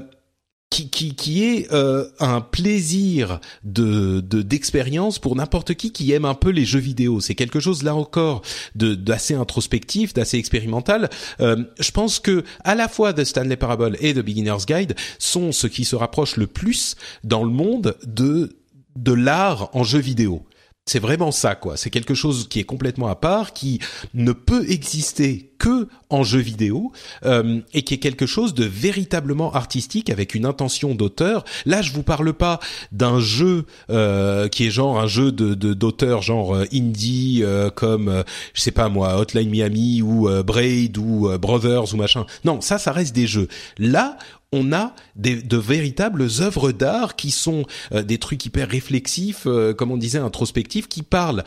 qui, qui, qui est euh, un plaisir de de- d'expérience pour n'importe qui qui aime un peu les jeux vidéo. C'est quelque chose là encore de d'assez introspectif, d'assez expérimental. Euh, je pense que à la fois The Stanley Parable et The Beginner's Guide sont ce qui se rapproche le plus dans le monde de de l'art en jeu vidéo. C'est vraiment ça, quoi. C'est quelque chose qui est complètement à part, qui ne peut exister que en jeu vidéo, euh, et qui est quelque chose de véritablement artistique avec une intention d'auteur. Là, je vous parle pas d'un jeu euh, qui est genre un jeu de d'auteur genre euh, indie euh, comme euh, je sais pas moi Hotline Miami ou Braid ou Brothers ou machin. Non, ça, ça reste des jeux. Là, on a des, de véritables œuvres d'art qui sont euh, des trucs hyper réflexifs, euh, comme on disait, introspectifs, qui parlent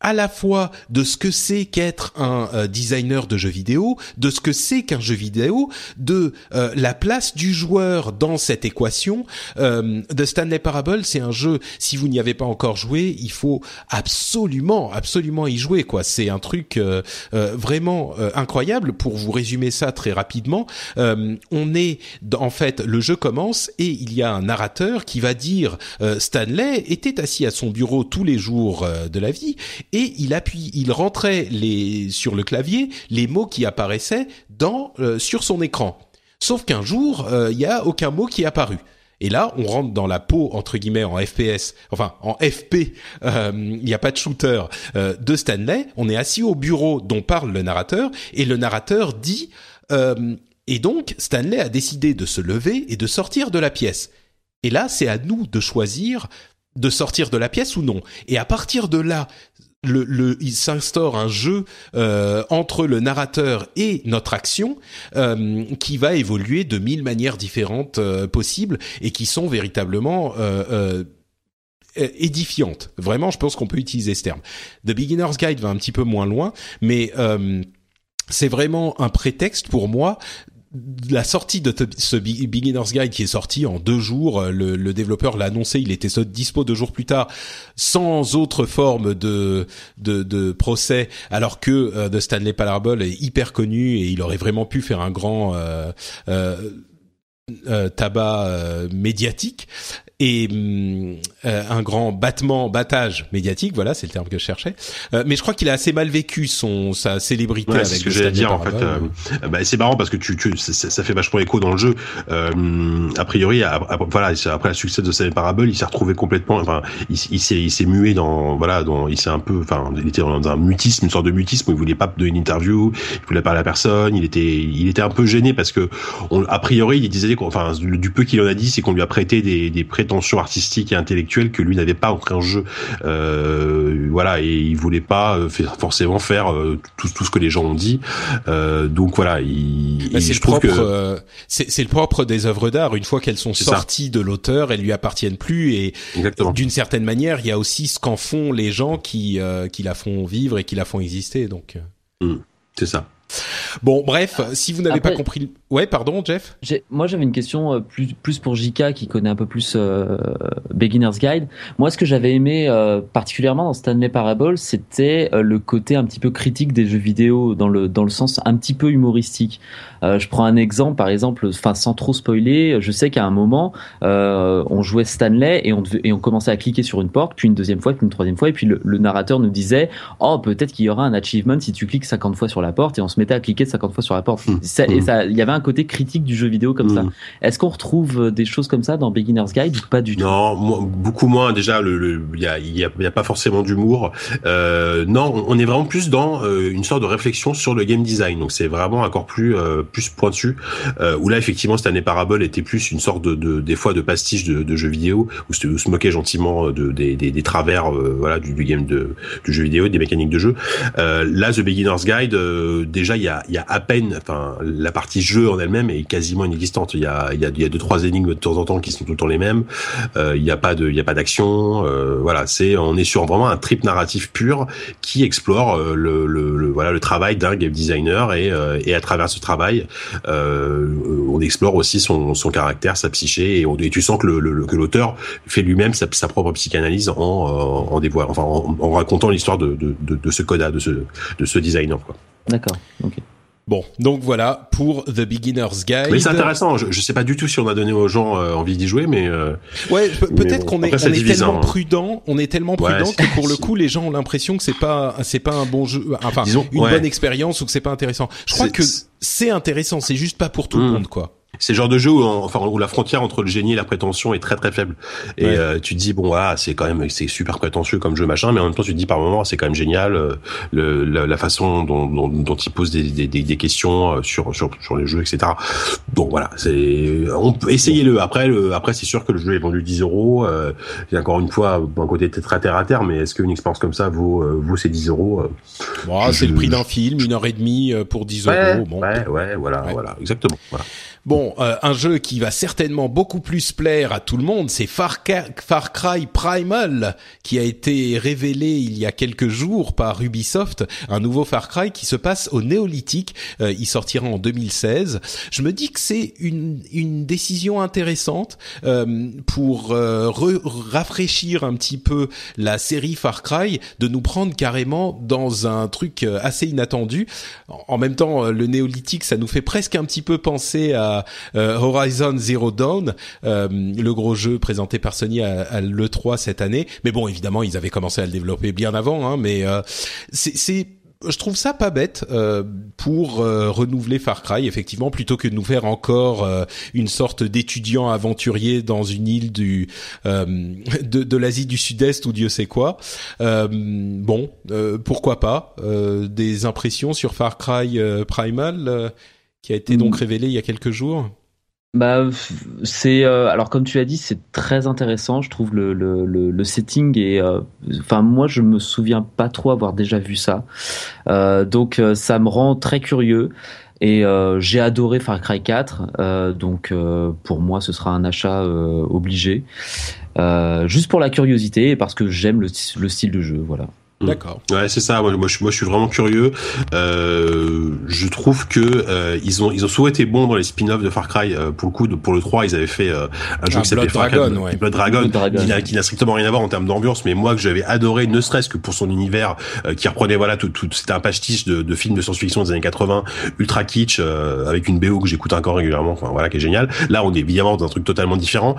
à la fois de ce que c'est qu'être un euh, designer de jeux vidéo, de ce que c'est qu'un jeu vidéo, de euh, la place du joueur dans cette équation. Euh, The Stanley Parable, c'est un jeu. Si vous n'y avez pas encore joué, il faut absolument, absolument y jouer. Quoi, c'est un truc euh, vraiment incroyable. Pour vous résumer ça très rapidement, on est en fait le jeu commence et il y a un narrateur qui va dire Stanley était assis à son bureau tous les jours de la vie et il il rentrait sur le clavier les mots qui apparaissaient euh, sur son écran. Sauf qu'un jour, euh, il y a aucun mot qui est apparu. Et là, on rentre dans la peau entre guillemets en FPS, enfin en FP. Euh, il n'y a pas de shooter de Stanley. On est assis au bureau dont parle le narrateur et le narrateur dit. et donc Stanley a décidé de se lever et de sortir de la pièce. Et là, c'est à nous de choisir de sortir de la pièce ou non. Et à partir de là, le, il s'instaure un jeu euh, entre le narrateur et notre action euh, qui va évoluer de mille manières différentes euh, possibles et qui sont véritablement édifiantes. Vraiment, je pense qu'on peut utiliser ce terme. The Beginner's Guide va un petit peu moins loin, mais c'est vraiment un prétexte pour moi la sortie de ce Beginner's Guide qui est sorti en deux jours, euh, le, développeur l'a annoncé, il était dispo deux jours plus tard, sans autre forme de de, procès, alors que euh, The Stanley Parable est hyper connu et il aurait vraiment pu faire un grand euh, tabac médiatique et hum, euh, un grand battement, battage médiatique, voilà, c'est le terme que je cherchais. Euh, mais je crois qu'il a assez mal vécu son sa célébrité avec. C'est ce que j'allais dire en fait. Euh, bah, c'est marrant parce que tu, tu ça, ça, fait vachement écho dans le jeu. a priori, voilà, après le succès de Stanley Parable, il s'est retrouvé complètement. Enfin, il, il s'est il s'est mué dans voilà, dans il s'est un peu, enfin, il était dans un mutisme, une sorte de mutisme où il voulait pas donner une interview, il voulait parler à personne, il était il était un peu gêné parce que on, a priori, il disait, enfin, du peu qu'il en a dit, c'est qu'on lui a prêté des des prêts tension artistique et intellectuelle que lui n'avait pas entré en jeu. Euh, voilà, et il voulait pas euh, forcément faire euh, tout, tout ce que les gens ont dit. Euh, donc voilà, il, bah, c'est le propre, que... c'est le propre des œuvres d'art. Une fois qu'elles sont sorties de l'auteur, elles lui appartiennent plus. Et d'une certaine manière, il y a aussi ce qu'en font les gens qui qui la font vivre et qui la font exister. Donc, mmh, c'est ça. Bon, bref, si vous n'avez pas compris, ouais, pardon, Jeff. Moi, j'avais une question euh, plus plus pour Jika qui connaît un peu plus euh, Beginner's Guide. Moi, ce que j'avais aimé euh, particulièrement dans Stanley Parable, c'était le côté un petit peu critique des jeux vidéo dans le dans le sens un petit peu humoristique. Je prends un exemple, par exemple, enfin sans trop spoiler, je sais qu'à un moment, on jouait Stanley et on et on commençait à cliquer sur une porte, puis une deuxième fois, puis une troisième fois, et puis le, le narrateur nous disait, oh peut-être qu'il y aura un achievement si tu cliques 50 fois sur la porte, et on se mettait à cliquer 50 fois sur la porte. Mmh. et mmh. ça, il y avait un côté critique du jeu vidéo comme ça. Mmh. Est-ce qu'on retrouve euh, des choses comme ça dans Beginner's Guide ou pas du tout? Non, beaucoup moins. Déjà, le, il y a, y, a, y a, pas forcément d'humour. Euh, non, on est vraiment plus dans euh, une sorte de réflexion sur le game design. Donc c'est vraiment encore plus euh, plus pointu. Euh, où là, effectivement, cette année Parable était plus une sorte de, de des fois de pastiche de, de jeux vidéo où se, se moquait gentiment de, des, des, travers voilà du, game de, du jeu vidéo, des mécaniques de jeu. là, The Beginner's Guide, déjà il y a y a à peine, enfin, la partie jeu en elle-même est quasiment inexistante. Il y a, il y a, y a deux trois énigmes de temps en temps qui sont tout le temps les mêmes. Euh, il n'y a pas de, il y a pas d'action. Euh, voilà, c'est, on est sur vraiment un trip narratif pur qui explore euh, le, le, voilà le travail d'un game designer et, euh, et à travers ce travail, euh, on explore aussi son, caractère, sa psyché et, tu sens que l'auteur fait lui-même sa, propre psychanalyse en en, en, racontant l'histoire de, ce coda, de ce de ce designer. D'accord. Bon, donc voilà pour The Beginner's Guide. Mais c'est intéressant. Je, je sais pas du tout si on a donné aux gens euh, envie d'y jouer, mais euh, ouais, peut-être qu'on est, on est tellement hein. prudent, on est tellement prudent que pour le coup, les gens ont l'impression que c'est pas, c'est pas un bon jeu, enfin, une bonne expérience ou que c'est pas intéressant. Je crois que c'est intéressant, c'est juste pas pour tout le hmm. monde, quoi. C'est le genre de jeu où, enfin, où la frontière entre le génie et la prétention est très très faible. Et euh, tu te dis bon voilà, c'est quand même c'est super prétentieux comme jeu machin, mais en même temps tu te dis par moment c'est quand même génial euh, le, la, façon dont, dont, dont il pose des, des, des, questions euh, sur sur sur les jeux etc. Donc voilà, c'est on peut essayer le. Après le après c'est sûr que le jeu est vendu 10 euros. Euh, encore une fois un côté très terre à terre, mais est-ce qu'une expérience comme ça vaut vaut ces 10 euros bon, C'est le prix d'un film, une heure et demie pour 10 euros. Bon. Ouais ouais voilà voilà exactement voilà. Bon, euh, un jeu qui va certainement beaucoup plus plaire à tout le monde, c'est Far, Cry Primal, qui a été révélé il y a quelques jours par Ubisoft, un nouveau Far Cry qui se passe au néolithique. Euh, il sortira en 2016. Je me dis que c'est une, une décision intéressante euh, pour rafraîchir un petit peu la série Far Cry, de nous prendre carrément dans un truc assez inattendu. En même temps, le néolithique, ça nous fait presque un petit peu penser à euh, Horizon Zero Dawn, euh, le gros jeu présenté par Sony à, l'E3 cette année. Mais bon, évidemment, ils avaient commencé à le développer bien avant, hein, mais euh, c'est je trouve ça pas bête pour renouveler Far Cry effectivement plutôt que de nous faire encore une sorte d'étudiant aventurier dans une île du de, de l'Asie du Sud-Est ou Dieu sait quoi. bon, pourquoi pas des impressions sur Far Cry Primal qui a été donc mm. révélé il y a quelques jours bah, c'est euh, alors comme tu l'as dit, c'est très intéressant. Je trouve le le, le, setting et euh, enfin moi je me souviens pas trop avoir déjà vu ça, euh, donc ça me rend très curieux. Et j'ai adoré Far Cry 4, donc pour moi ce sera un achat obligé, juste pour la curiosité et parce que j'aime le, le style de jeu, voilà. Mm. D'accord. Ouais, c'est ça. Moi, moi, je, moi, je suis vraiment curieux. Euh, je trouve que euh, ils ont ils ont souvent été bons dans les spin-offs de Far Cry. Euh, pour le coup, de, pour le 3, ils avaient fait euh, un jeu qui s'appelait Far Cry Dragon, Blood Dragon, qui n'a strictement rien à voir en termes d'ambiance, mais moi que j'avais adoré, ne serait-ce que pour son univers euh, qui reprenait voilà tout, tout c'était un pastiche de, de films de science-fiction des années 80, ultra kitsch, avec une BO que j'écoute encore régulièrement. Enfin voilà, qui est génial. Là, on est évidemment dans un truc totalement différent,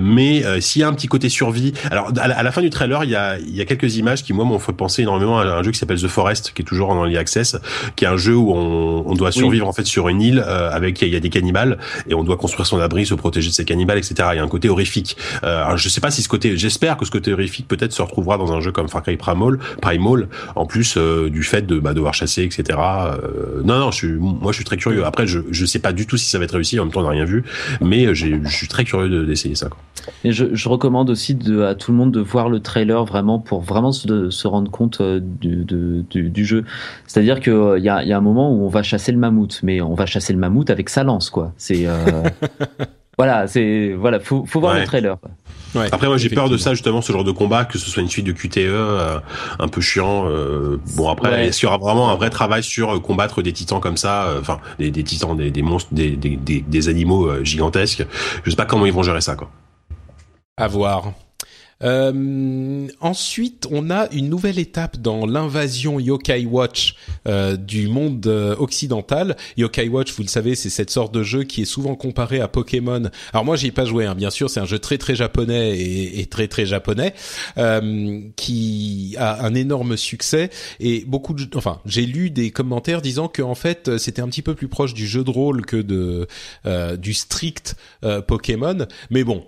mais s'il y a un petit côté survie, alors à la, à la, fin du trailer, il y a il y a quelques images qui moi m'ont penser énormément à un jeu qui s'appelle The Forest, qui est toujours en early access, qui est un jeu où on, on doit survivre en fait sur une île euh, avec il y a des cannibales et on doit construire son abri, se protéger de ces cannibales, etc. Il y a un côté horrifique. Euh, alors je sais pas si ce côté, j'espère que ce côté horrifique peut-être se retrouvera dans un jeu comme Far Cry Primal, Primal en plus euh, du fait de bah, devoir chasser, etc. Euh, non, non, je suis, moi je suis très curieux. Après, je je sais pas du tout si ça va être réussi. En même temps, on n'a rien vu, mais je suis très curieux d'essayer ça. Quoi. Et je, je recommande aussi de, à tout le monde de voir le trailer vraiment pour vraiment se, se rendre compte euh, du, du, du jeu. C'est-à-dire qu'il euh, y a, y a un moment où on va chasser le mammouth, mais on va chasser le mammouth avec sa lance, quoi. C'est euh... voilà, c'est voilà, faut, faut voir le trailer. Ouais, Après, moi, j'ai peur de ça justement, ce genre de combat, que ce soit une suite de QTE euh, un peu chiant. bon, après, est-ce qu'il y aura vraiment un vrai travail sur combattre des titans comme ça, enfin, des, des, titans, des, des monstres, des, des, des, animaux gigantesques? Je sais pas comment ils vont gérer ça, quoi. À voir. Euh, ensuite, on a une nouvelle étape dans l'invasion Yokai Watch euh, du monde euh, occidental. Yokai Watch, vous le savez, c'est cette sorte de jeu qui est souvent comparé à Pokémon. Alors moi, j'y ai pas joué, hein, bien sûr, c'est un jeu très très japonais et, très très japonais euh, qui a un énorme succès et beaucoup de, enfin, j'ai lu des commentaires disant que en fait, c'était un petit peu plus proche du jeu de rôle que de du strict Pokémon. Mais bon,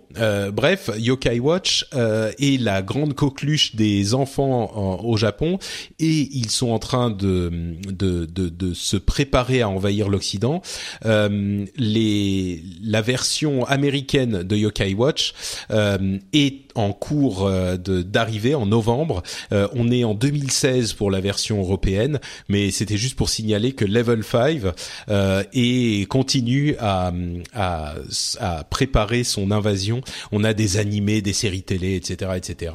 bref, Yokai Watch. Euh, et la grande coqueluche des enfants au Japon et ils sont en train de de, de, de se préparer à envahir l'Occident. Euh, la version américaine de Yokai Watch euh, est en cours euh, d'arriver en novembre. Euh, on est en 2016 pour la version européenne, mais c'était juste pour signaler que Level 5 euh, et continue à, à, à, préparer son invasion. On a des animés, des séries télé, etc., etc.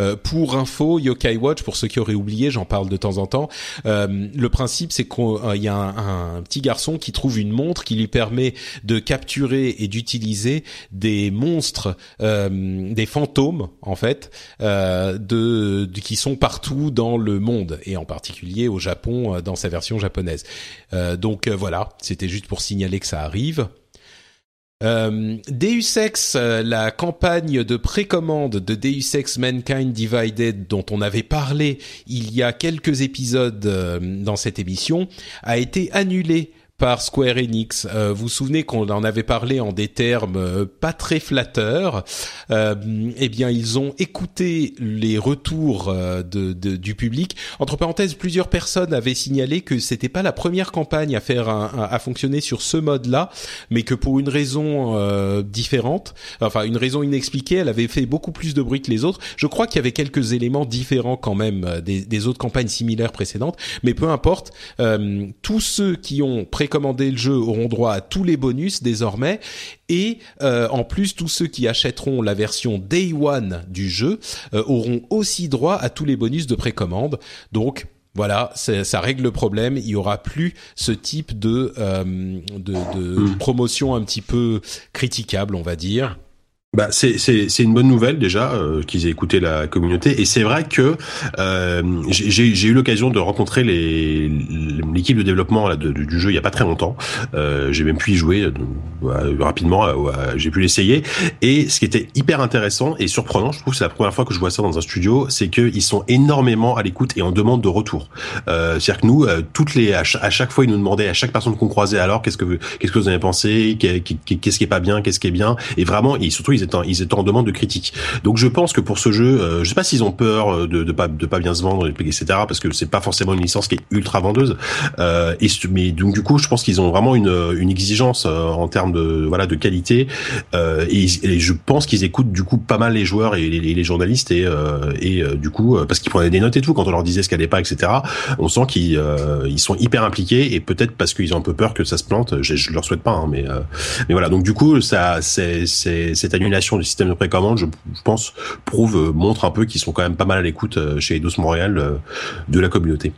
Euh, pour info, Yokai Watch, pour ceux qui auraient oublié, j'en parle de temps en temps. Euh, le principe, c'est qu'il y a un, petit garçon qui trouve une montre qui lui permet de capturer et d'utiliser des monstres, des fantômes en fait euh, qui sont partout dans le monde et en particulier au Japon euh, dans sa version japonaise. Euh, donc voilà, c'était juste pour signaler que ça arrive. Deus Ex, la campagne de précommande de Deus Ex Mankind Divided dont on avait parlé il y a quelques épisodes dans cette émission, a été annulée par Square Enix. Euh, vous vous souvenez qu'on en avait parlé en des termes euh, pas très flatteurs. Euh, eh bien, ils ont écouté les retours euh, de, de, du public. Entre parenthèses, plusieurs personnes avaient signalé que c'était pas la première campagne à faire un, à fonctionner sur ce mode-là, mais que pour une raison différente, enfin une raison inexpliquée, elle avait fait beaucoup plus de bruit que les autres. Je crois qu'il y avait quelques éléments différents quand même des, des autres campagnes similaires précédentes, mais peu importe. tous ceux qui ont précommander le jeu auront droit à tous les bonus désormais et en plus tous ceux qui achèteront la version Day One du jeu auront aussi droit à tous les bonus de précommande. Donc voilà, ça règle le problème. Il y aura plus ce type de de, de hmm. promotion un petit peu critiquable, on va dire. Bah c'est c'est c'est une bonne nouvelle déjà euh, qu'ils aient écouté la communauté et c'est vrai que euh, j'ai eu l'occasion de rencontrer l'équipe de développement là, du jeu il y a pas très longtemps. Euh, j'ai même pu y jouer euh, rapidement. j'ai pu l'essayer et ce qui était hyper intéressant et surprenant, je trouve c'est la première fois que je vois ça dans un studio, c'est que ils sont énormément à l'écoute et en demande de retour. C'est-à-dire que nous toutes les à chaque, fois ils nous demandaient à chaque personne qu'on croisait alors qu'est-ce que qu'est-ce que vous avez pensé, qu'est-ce qui est pas bien, qu'est-ce qui est bien et vraiment et surtout ils étaient en demande de critique. Donc je pense que pour ce jeu, euh, je sais pas s'ils ont peur euh, de, de pas de pas bien se vendre, etc. Parce que c'est pas forcément une licence qui est ultra vendeuse. Euh, et mais donc du coup, je pense qu'ils ont vraiment une, une exigence euh, en termes de voilà de qualité. Euh, et, je pense qu'ils écoutent du coup pas mal les joueurs et les, les journalistes et et du coup parce qu'ils prenaient des notes et tout quand on leur disait ce qu'allait pas, etc. On sent qu'ils ils sont hyper impliqués et peut-être parce qu'ils ont un peu peur que ça se plante. Je, je leur souhaite pas, hein, mais mais voilà. Donc du coup, ça c'est cette annulation du système de précommande, je, pense, prouve, euh, montre un peu qu'ils sont quand même pas mal à l'écoute euh, chez Eidos Montréal euh, de la communauté.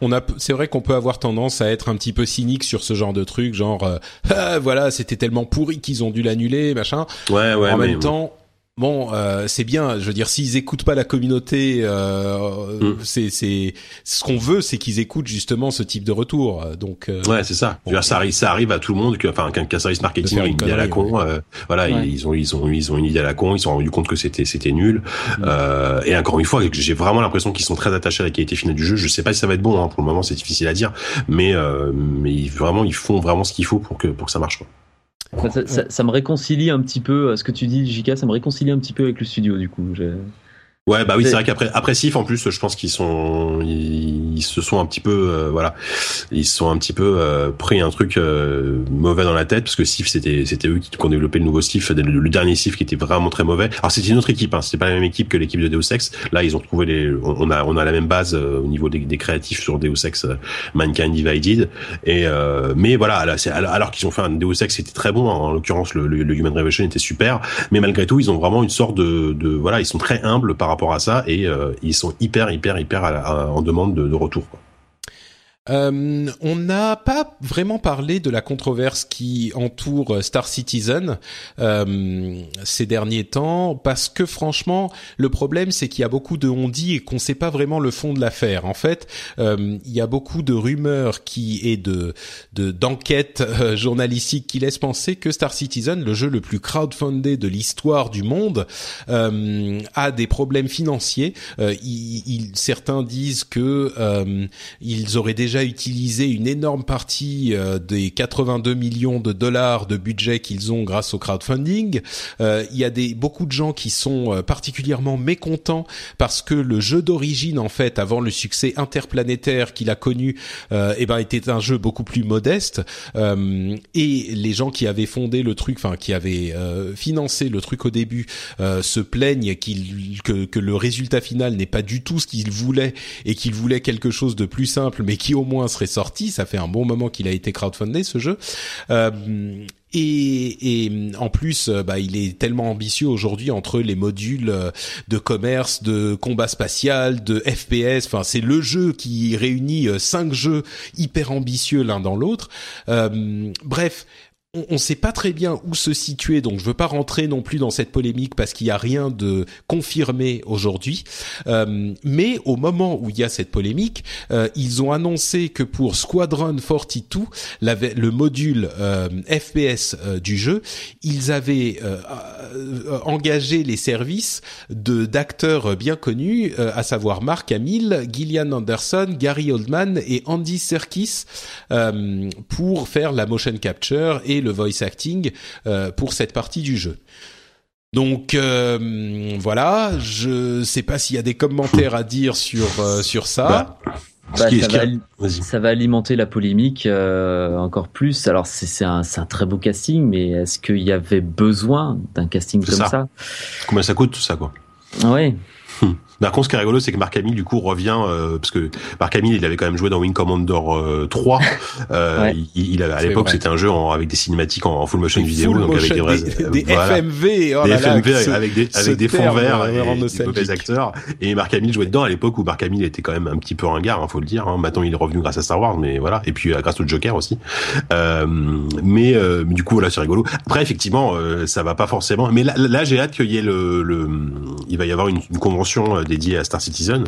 On a, c'est vrai qu'on peut avoir tendance à être un petit peu cynique sur ce genre de truc, genre, ah, voilà, c'était tellement pourri qu'ils ont dû l'annuler, machin. Ouais, ouais. En même temps, Bon, euh, c'est bien. Je veux dire, s'ils écoutent pas la communauté, euh, mm. c'est c'est ce qu'on veut, c'est qu'ils écoutent justement ce type de retour. Donc euh, ouais, c'est ça. ça arrive, ça arrive à tout le monde. Que, enfin, qu'un service marketing a une idée à la con. Euh, voilà, ils ont ils ont ils ont une idée à la con. Ils se sont rendus compte que c'était c'était nul. Mm. Euh, et encore une fois, j'ai vraiment l'impression qu'ils sont très attachés à la qualité finale du jeu. Je sais pas si ça va être bon. Hein. Pour le moment, c'est difficile à dire. Mais mais vraiment, ils font vraiment ce qu'il faut pour que pour que ça marche. Quoi. Ça, me réconcilie un petit peu, ce que tu dis, Jika, ça me réconcilie un petit peu avec le studio, du coup. Ouais, bah oui, c'est vrai qu'après après Sif en plus, je pense qu'ils sont ils, se sont un petit peu euh, voilà, ils se sont un petit peu euh, pris un truc euh, mauvais dans la tête parce que Sif c'était c'était eux qui, ont développé le nouveau Sif, le, dernier Sif qui était vraiment très mauvais. Alors c'était une autre équipe, hein, c'était pas la même équipe que l'équipe de Deus Ex. Là, ils ont trouvé les on a on a la même base au niveau des, des, créatifs sur Deus Ex Mankind Divided et mais voilà, alors qu'ils ont fait un Deus Ex c'était très bon, hein. en l'occurrence le, le, Human Revolution était super, mais malgré tout, ils ont vraiment une sorte de, de voilà, ils sont très humbles par rapport à ça et euh, ils sont hyper hyper hyper en demande de, de retour. Quoi. Euh, on n'a pas vraiment parlé de la controverse qui entoure Star Citizen euh, ces derniers temps, parce que franchement, le problème c'est qu'il y a beaucoup de on dit et qu'on ne sait pas vraiment le fond de l'affaire. En fait, euh, il y a beaucoup de rumeurs qui et de d'enquêtes journalistiques qui laissent penser que Star Citizen, le jeu le plus crowdfundé de l'histoire du monde, a des problèmes financiers. Certains disent que ils auraient déjà utilisé une énorme partie euh, des 82 millions de dollars de budget qu'ils ont grâce au crowdfunding. Euh, il y a des beaucoup de gens qui sont euh, particulièrement mécontents parce que le jeu d'origine en fait avant le succès interplanétaire qu'il a connu eh ben était un jeu beaucoup plus modeste et les gens qui avaient fondé le truc enfin qui avaient financé le truc au début se plaignent qu'il que, que le résultat final n'est pas du tout ce qu'ils voulaient et qu'ils voulaient quelque chose de plus simple mais qui au moins serait sorti. Ça fait un bon moment qu'il a été crowdfundé ce jeu. Euh, et, et, en plus, euh, bah, il est tellement ambitieux aujourd'hui entre les modules euh, de commerce, de combat spatial, de FPS. Enfin, c'est le jeu qui réunit cinq jeux hyper ambitieux l'un dans l'autre. bref, on ne sait pas très bien où se situer, donc je veux pas rentrer non plus dans cette polémique parce qu'il y a rien de confirmé aujourd'hui. Euh, mais au moment où il y a cette polémique, euh, ils ont annoncé que pour Squadron 42, le module euh, FPS du jeu, ils avaient engagé les services de d'acteurs bien connus, à savoir Mark Hamill, Gillian Anderson, Gary Oldman et Andy Serkis, pour faire la motion capture et le voice acting euh, pour cette partie du jeu. Donc euh, voilà, je sais pas s'il y a des commentaires à dire sur euh, sur ça. Bah, bah, ça, va, alimenter la polémique encore plus. Alors c'est un, un, très beau casting, mais est-ce qu'il y avait besoin d'un casting comme ça. Combien ça coûte tout ça quoi? Ouais. Par contre, ce qui est rigolo, c'est que Mark Hamill du coup revient euh, parce que Mark Hamill, il avait quand même joué dans Wing Commander euh, 3. Euh, Ouais. il, il avait- à l'époque, c'était un jeu en- avec des cinématiques en, en full motion vidéo, Full donc avec des vrais, des, des voilà. FMV, oh des là FMV avec des avec des fonds verts euh, et des mauvais acteurs. Et Mark Hamill jouait dedans à l'époque où Mark Hamill était quand même un petit peu ringard, hein, faut le dire. Hein. Maintenant, il est revenu grâce à Star Wars, mais voilà. Et puis euh, grâce au Joker aussi. Euh, mais euh, du coup, voilà, c'est rigolo. Après, effectivement, euh, ça va pas forcément. Mais là, là j'ai hâte qu'il y ait le, le, il va y avoir une, une convention dédiée à Star Citizen.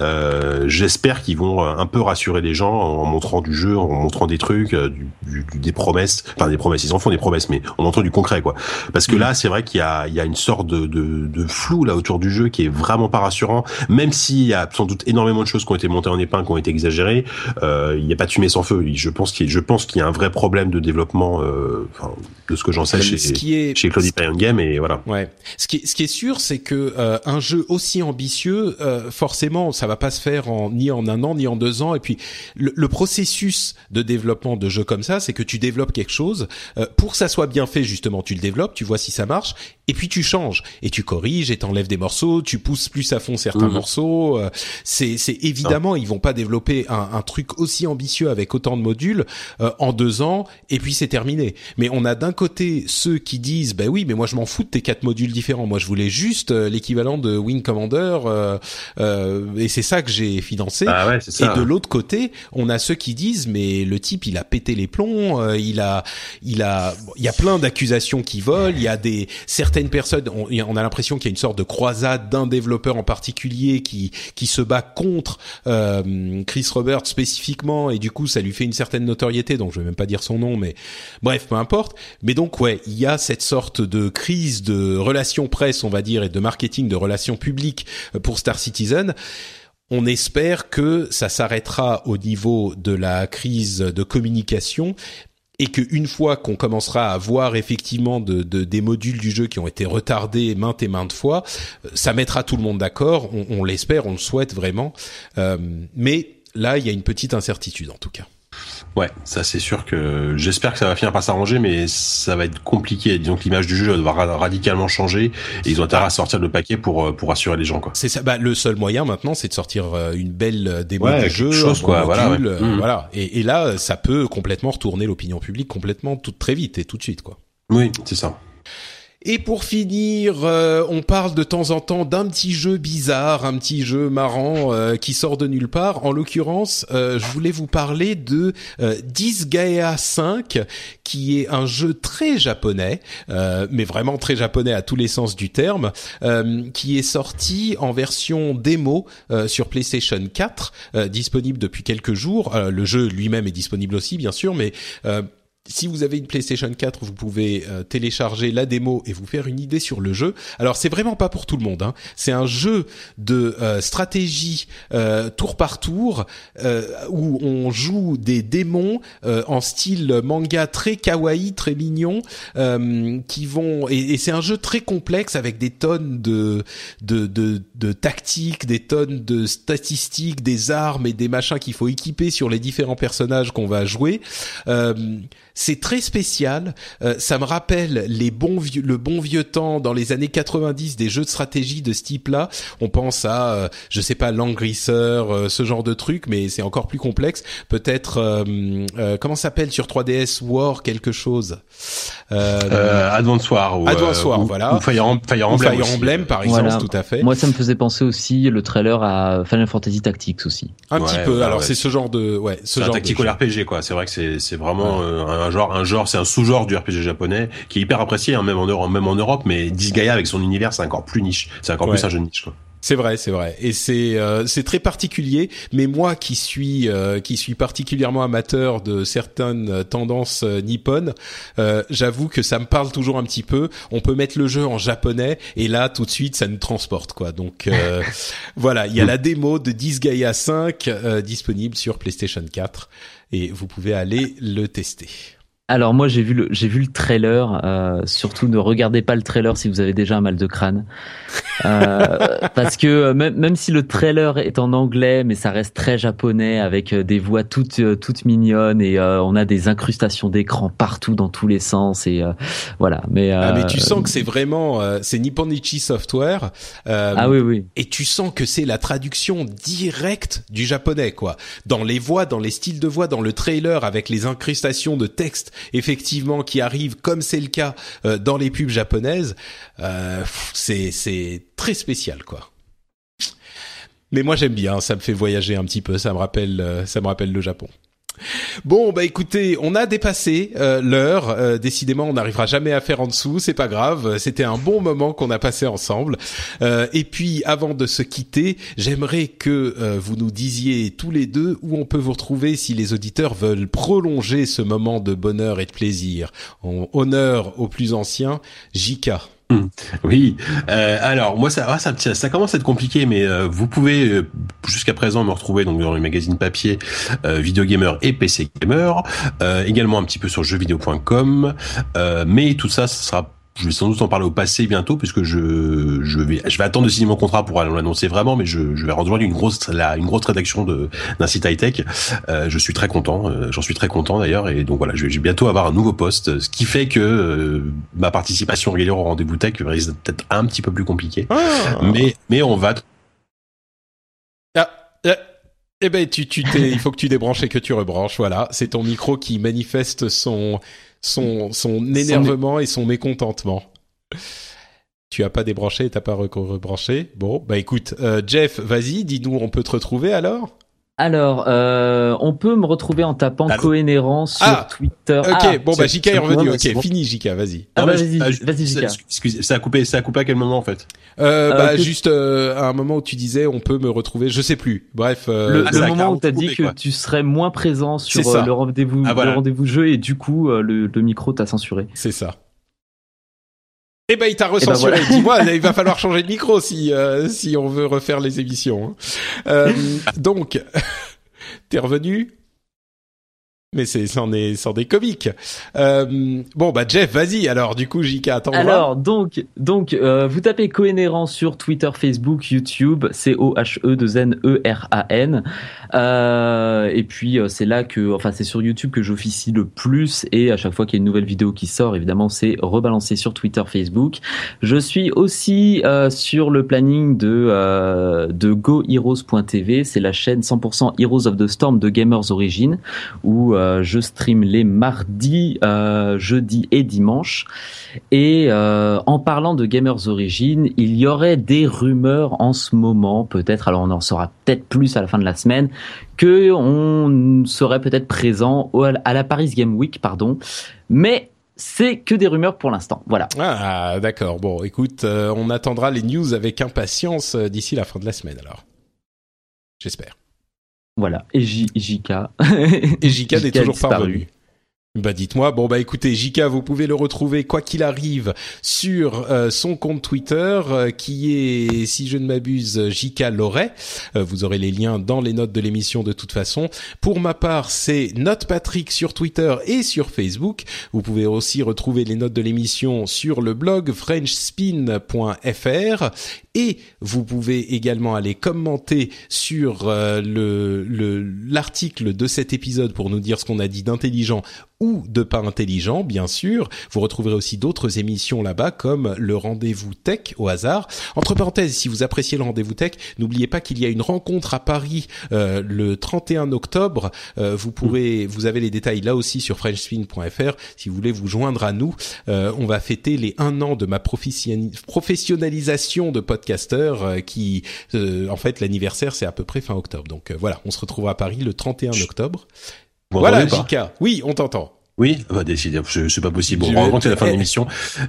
Euh, J'espère qu'ils vont euh, un peu rassurer les gens en montrant du jeu, en montrant des trucs, euh, du, du- des promesses. Enfin, des promesses. Ils en font des promesses, mais en montrant du concret, quoi. Parce que là, c'est vrai qu'il y a, il y a une sorte de, de, de flou là autour du jeu qui est vraiment pas rassurant. Même s'il y a sans doute énormément de choses qui ont été montées en épingle, qui ont été exagérées, euh, il n'y a pas de fumée sans feu. Je pense qu'il, je pense qu'il y a un vrai problème de développement, euh, enfin, de ce que j'en sais chez, ce qui est chez Cloud Game et voilà. Ouais. Ce qui est, ce qui est sûr, c'est que euh, un jeu aussi ambitieux, euh, forcément, ça va pas se faire en ni en un an ni en deux ans. Et puis le, le processus de développement de jeux comme ça, c'est que tu développes quelque chose euh, pour que ça soit bien fait. Justement, tu le développes, tu vois si ça marche, et puis tu changes et tu corriges et t'enlèves des morceaux, tu pousses plus à fond certains Mhm. morceaux. euh, c'est, évidemment, ils vont pas développer un, un truc aussi ambitieux avec autant de modules euh, en deux ans et puis c'est terminé. Mais on a d'un côté ceux qui disent bah oui mais moi je m'en fous de tes quatre modules différents. Moi je voulais juste euh, l'équivalent de Wing Commander euh, euh, et c'est ça que j'ai financé. Ah ouais, ça. Et de l'autre côté, on a ceux qui disent mais le type il a pété les plombs, euh, il a il a il y a plein d'accusations qui volent, il y a des certaines personnes on, on a l'impression qu'il y a une sorte de croisade d'un développeur en particulier qui qui se bat contre euh, Chris Roberts spécifiquement et du coup ça lui fait une certaine notoriété donc je vais même pas dire son nom mais bref peu importe mais donc ouais il y a cette sorte de crise de relations presse on va dire et de marketing de relations publiques pour Star Citizen on espère que ça s'arrêtera au niveau de la crise de communication et qu'une fois qu'on commencera à voir effectivement de, de- des modules du jeu qui ont été retardés maintes et maintes fois, euh, ça mettra tout le monde d'accord. On, on l'espère, on le souhaite vraiment. Euh, mais là, il y a une petite incertitude en tout cas. Ouais, ça c'est sûr que j'espère que ça va finir par s'arranger, mais ça va être compliqué. Disons que l'image du jeu va ra- radicalement changer et ils ont intérêt à sortir le paquet pour euh, pour rassurer les gens quoi. C'est ça. Bah, le seul moyen maintenant, c'est de sortir euh, une belle euh, démo Ouais, du jeu, chose, quoi, voilà, ouais. euh, Mhm. voilà. Et, et là, ça peut complètement retourner l'opinion publique complètement tout très vite et tout de suite, quoi. Oui, c'est ça. Et pour finir, euh, on parle de temps en temps d'un petit jeu bizarre, un petit jeu marrant euh, qui sort de nulle part. En l'occurrence, euh, je voulais vous parler de Disgaea 5, qui est un jeu très japonais, mais vraiment très japonais à tous les sens du terme, qui est sorti en version démo sur PlayStation 4, euh, disponible depuis quelques jours. Le jeu lui-même est disponible aussi, bien sûr, mais si vous avez une PlayStation 4, vous pouvez euh, télécharger la démo et vous faire une idée sur le jeu. Alors c'est vraiment pas pour tout le monde. Hein. C'est un jeu de euh, stratégie euh, tour par tour euh, où on joue des démons en style manga très kawaii, très mignon, qui vont et, et c'est un jeu très complexe avec des tonnes de de, de de tactiques, des tonnes de statistiques, des armes et des machins qu'il faut équiper sur les différents personnages qu'on va jouer. C'est très spécial. Euh, ça me rappelle les bons vieux, le bon vieux temps dans les années 90 des jeux de stratégie de ce type-là. On pense à, euh, je sais pas, Langrisser, euh, ce genre de truc, mais c'est encore plus complexe. Peut-être, euh, euh, comment ça s'appelle sur 3DS War quelque chose. Euh, Euh, Advance War ou Advance War, ou- voilà. ou Fire, Em- Fire ou Emblem. Fire aussi. Emblem, par exemple, Voilà. tout à fait. Moi, ça me faisait penser aussi le trailer à Final Fantasy Tactics aussi. un Ouais, petit peu. Alors ouais. c'est ce genre de, ouais, ce C'est un genre de tactical jeu. RPG quoi. C'est vrai que c'est c'est vraiment euh, un genre un genre c'est un sous-genre du RPG japonais qui est hyper apprécié hein, même en Europe même en Europe mais Disgaea avec son univers c'est encore plus niche. C'est encore Ouais. plus un jeu de niche quoi. C'est vrai, c'est vrai, et c'est euh, c'est très particulier. Mais moi, qui suis euh, qui suis particulièrement amateur de certaines tendances euh, nippones, euh, j'avoue que ça me parle toujours un petit peu. On peut mettre le jeu en japonais, et là, tout de suite, ça nous transporte, quoi. Donc euh, voilà, il y a la démo de Disgaea 5 euh, disponible sur PlayStation 4, et vous pouvez aller le tester. Alors moi j'ai vu le j'ai vu le trailer. Euh, surtout ne regardez pas le trailer si vous avez déjà un mal de crâne, euh, parce que euh, même, même si le trailer est en anglais, mais ça reste très japonais avec euh, des voix toutes toutes mignonnes et on a des incrustations d'écran partout dans tous les sens et voilà. Mais ah, mais tu sens que c'est vraiment c'est Nipponichi Software. ah oui oui. Et tu sens que c'est la traduction directe du japonais quoi. Dans les voix, dans les styles de voix, dans le trailer avec les incrustations de texte effectivement qui arrivent comme c'est le cas euh, dans les pubs japonaises, euh, c'est très spécial quoi. Mais moi j'aime bien, ça me fait voyager un petit peu, ça me rappelle euh, ça me rappelle le Japon. Bon, bah écoutez, on a dépassé euh, l'heure. Euh, décidément, on n'arrivera jamais à faire en dessous. C'est pas grave. C'était un bon moment qu'on a passé ensemble. Euh, et puis, avant de se quitter, j'aimerais que vous nous disiez tous les deux où on peut vous retrouver si les auditeurs veulent prolonger ce moment de bonheur et de plaisir. En honneur aux plus anciens, Jika. Hmm. Oui. Euh, alors moi ça, ah, ça, ça commence à être compliqué, mais euh, vous pouvez euh, jusqu'à présent me retrouver donc dans les magazines papier, Video Gamer et PC Gamer, également un petit peu sur jeuxvideo.com, mais tout ça, ça sera je vais sans doute en parler au passé bientôt puisque je je vais je vais attendre de signer mon contrat pour l'annoncer vraiment mais je, je vais rejoindre une grosse la, une grosse rédaction de d'un site high tech euh, je suis très content euh, j'en suis très content d'ailleurs et donc voilà je vais, bientôt avoir un nouveau poste ce qui fait que euh, ma participation régulière au rendez-vous tech risque peut-être un petit peu plus compliqué ah. mais mais on va ah, euh, eh ben tu tu t'es il faut que tu débranches et que tu rebranches voilà. C'est ton micro qui manifeste son son, son énervement et son mécontentement. Tu as pas débranché t'as pas rebranché. Bon, bah écoute, euh, Jeff, vas-y, dis-nous, on peut te retrouver alors? Alors, euh, on peut me retrouver en tapant cohérence sur ah, Twitter. Ok, ah, bon bah Jika est revenu. Ok, fini Jika, vas-y. Ah, bah, vas-y, vas-y Jika. Excusez, ça a coupé, ça a coupé à quel moment en fait euh, euh Bah juste euh, à un moment où tu disais on peut me retrouver, je sais plus. Bref. Euh, le, moment où t'as dit que tu serais moins présent sur le rendez-vous, ah, le rendez-vous jeu et du coup le, le micro t'a censuré. C'est ça. Eh ben, il t'a recensuré. Eh ben, Dis-moi, il va falloir changer de micro si euh, si on veut refaire les émissions. Hein. Euh, donc, t'es revenu mais c'est c'en est c'en est comique. Euh, bon bah Jeff, vas-y. Alors du coup, JK, attends. Alors donc donc euh, vous tapez cohérent sur Twitter, Facebook, YouTube, C O H E 2 N E R A N. Euh, et puis euh, c'est là que enfin c'est sur YouTube que j'officie le plus et à chaque fois qu'il y a une nouvelle vidéo qui sort, évidemment, c'est rebalancé sur Twitter, Facebook. Je suis aussi euh, sur le planning de euh, de GoHeroes.tv, c'est la chaîne 100% Heroes of the Storm de Gamers Origin où euh, je stream les mardis, jeudis et dimanches. Et en parlant de Gamers Origin, il y aurait des rumeurs en ce moment, peut-être, alors on en saura peut-être plus à la fin de la semaine, que on serait peut-être présent à la Paris Game Week, pardon. Mais c'est que des rumeurs pour l'instant. Voilà. Ah, d'accord. Bon, écoute, on attendra les news avec impatience d'ici la fin de la semaine, alors. J'espère. Voilà, et J JK. et JK n'est toujours pas revenu. Bah dites-moi, bon bah écoutez, Jika, vous pouvez le retrouver quoi qu'il arrive sur euh, son compte Twitter euh, qui est, si je ne m'abuse, Jika Loret. Euh, vous aurez les liens dans les notes de l'émission de toute façon. Pour ma part, c'est Note Patrick sur Twitter et sur Facebook. Vous pouvez aussi retrouver les notes de l'émission sur le blog frenchspin.fr et vous pouvez également aller commenter sur le l'article de cet épisode pour nous dire ce qu'on a dit d'intelligent ou de pas intelligent, bien sûr. Vous retrouverez aussi d'autres émissions là-bas, comme le rendez-vous tech au hasard. Entre parenthèses, si vous appréciez le rendez-vous tech, n'oubliez pas qu'il y a une rencontre à Paris euh, le 31 octobre. Euh, vous pourrez, vous avez les détails là aussi sur frenchspin.fr. Si vous voulez vous joindre à nous, euh, on va fêter les un an de ma professionnalisation de podcasteur, qui, en fait, l'anniversaire c'est à peu près fin octobre. Donc voilà, on se retrouvera à Paris le 31 octobre. Voilà, Jika. Oui, on t'entend. Oui, bah décider, c'est pas possible. On va la fin de l'émission.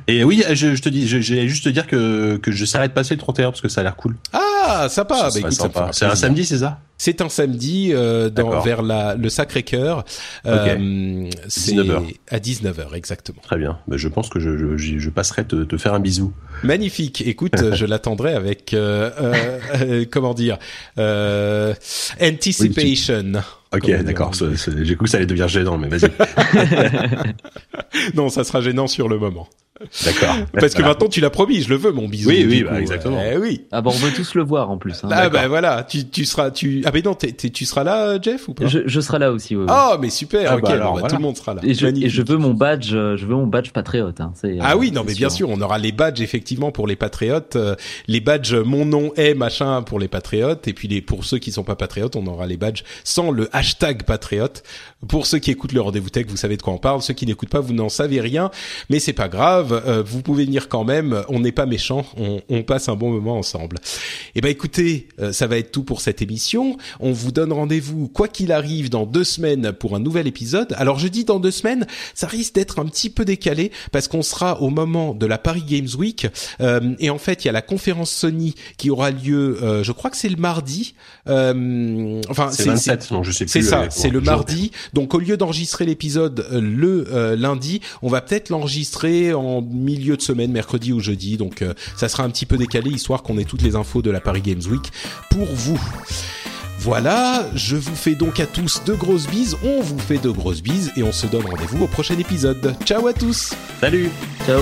Et oui, je, je te dis, j'allais juste te dire que que je s'arrête de passer le 31 parce que ça a l'air cool. Ah, sympa. Bah, C'est un samedi, c'est ça? C'est un samedi euh, dans, vers la, le Sacré-Cœur. Euh, c'est 19h. À 19h, exactement. Très bien. Ben, je pense que je, je, passerai te, te faire un bisou. Magnifique. Écoute, je l'attendrai avec, euh, euh, euh, comment dire, anticipation. Dire d'accord. J'ai cru que ça allait devenir gênant, mais vas-y. Non, ça sera gênant sur le moment. D'accord. Parce que Voilà. maintenant tu l'as promis, je le veux mon bisou. Oui, oui, bah, exactement. Eh oui. Ah bah on veut tous le voir en plus. hein. Ah bah voilà, tu, tu seras, tu. Ah mais non, tu seras là, Jeff ou pas? Je, je serai là aussi. ouais, ouais. Oh mais super. Ah ok, bah alors, bah, voilà. tout le monde sera là. et, je, et je veux mon badge, euh, je veux mon badge patriote. Hein. C'est, Ah euh, oui, non, c'est mais bien sûr, on aura les badges effectivement pour les patriotes, euh, les badges mon nom est machin pour les patriotes, et puis les pour ceux qui sont pas patriotes, on aura les badges sans le hashtag patriote. Pour ceux qui écoutent le rendez-vous tech, vous savez de quoi on parle. Ceux qui n'écoutent pas, vous n'en savez rien, mais c'est pas grave. Euh, vous pouvez venir quand même. On n'est pas méchants. On, on passe un bon moment ensemble. Eh ben écoutez, euh, ça va être tout pour cette émission. On vous donne rendez-vous quoi qu'il arrive dans deux semaines pour un nouvel épisode. Alors je dis dans deux semaines, ça risque d'être un petit peu décalé parce qu'on sera au moment de la Paris Games Week Euh, et en fait il y a la conférence Sony qui aura lieu. euh, je crois que c'est le mardi. Euh, enfin C'est 27, donc je sais plus. c'est ça, exactement. c'est le mardi. Donc au lieu d'enregistrer l'épisode euh, le euh, lundi, on va peut-être l'enregistrer en milieu de semaine, mercredi ou jeudi. Donc euh, ça sera un petit peu décalé, histoire qu'on ait toutes les infos de la Paris Games Week pour vous. Voilà, je vous fais donc à tous de grosses bises, on vous fait de grosses bises et on se donne rendez-vous au prochain épisode. Ciao à tous Salut. Ciao.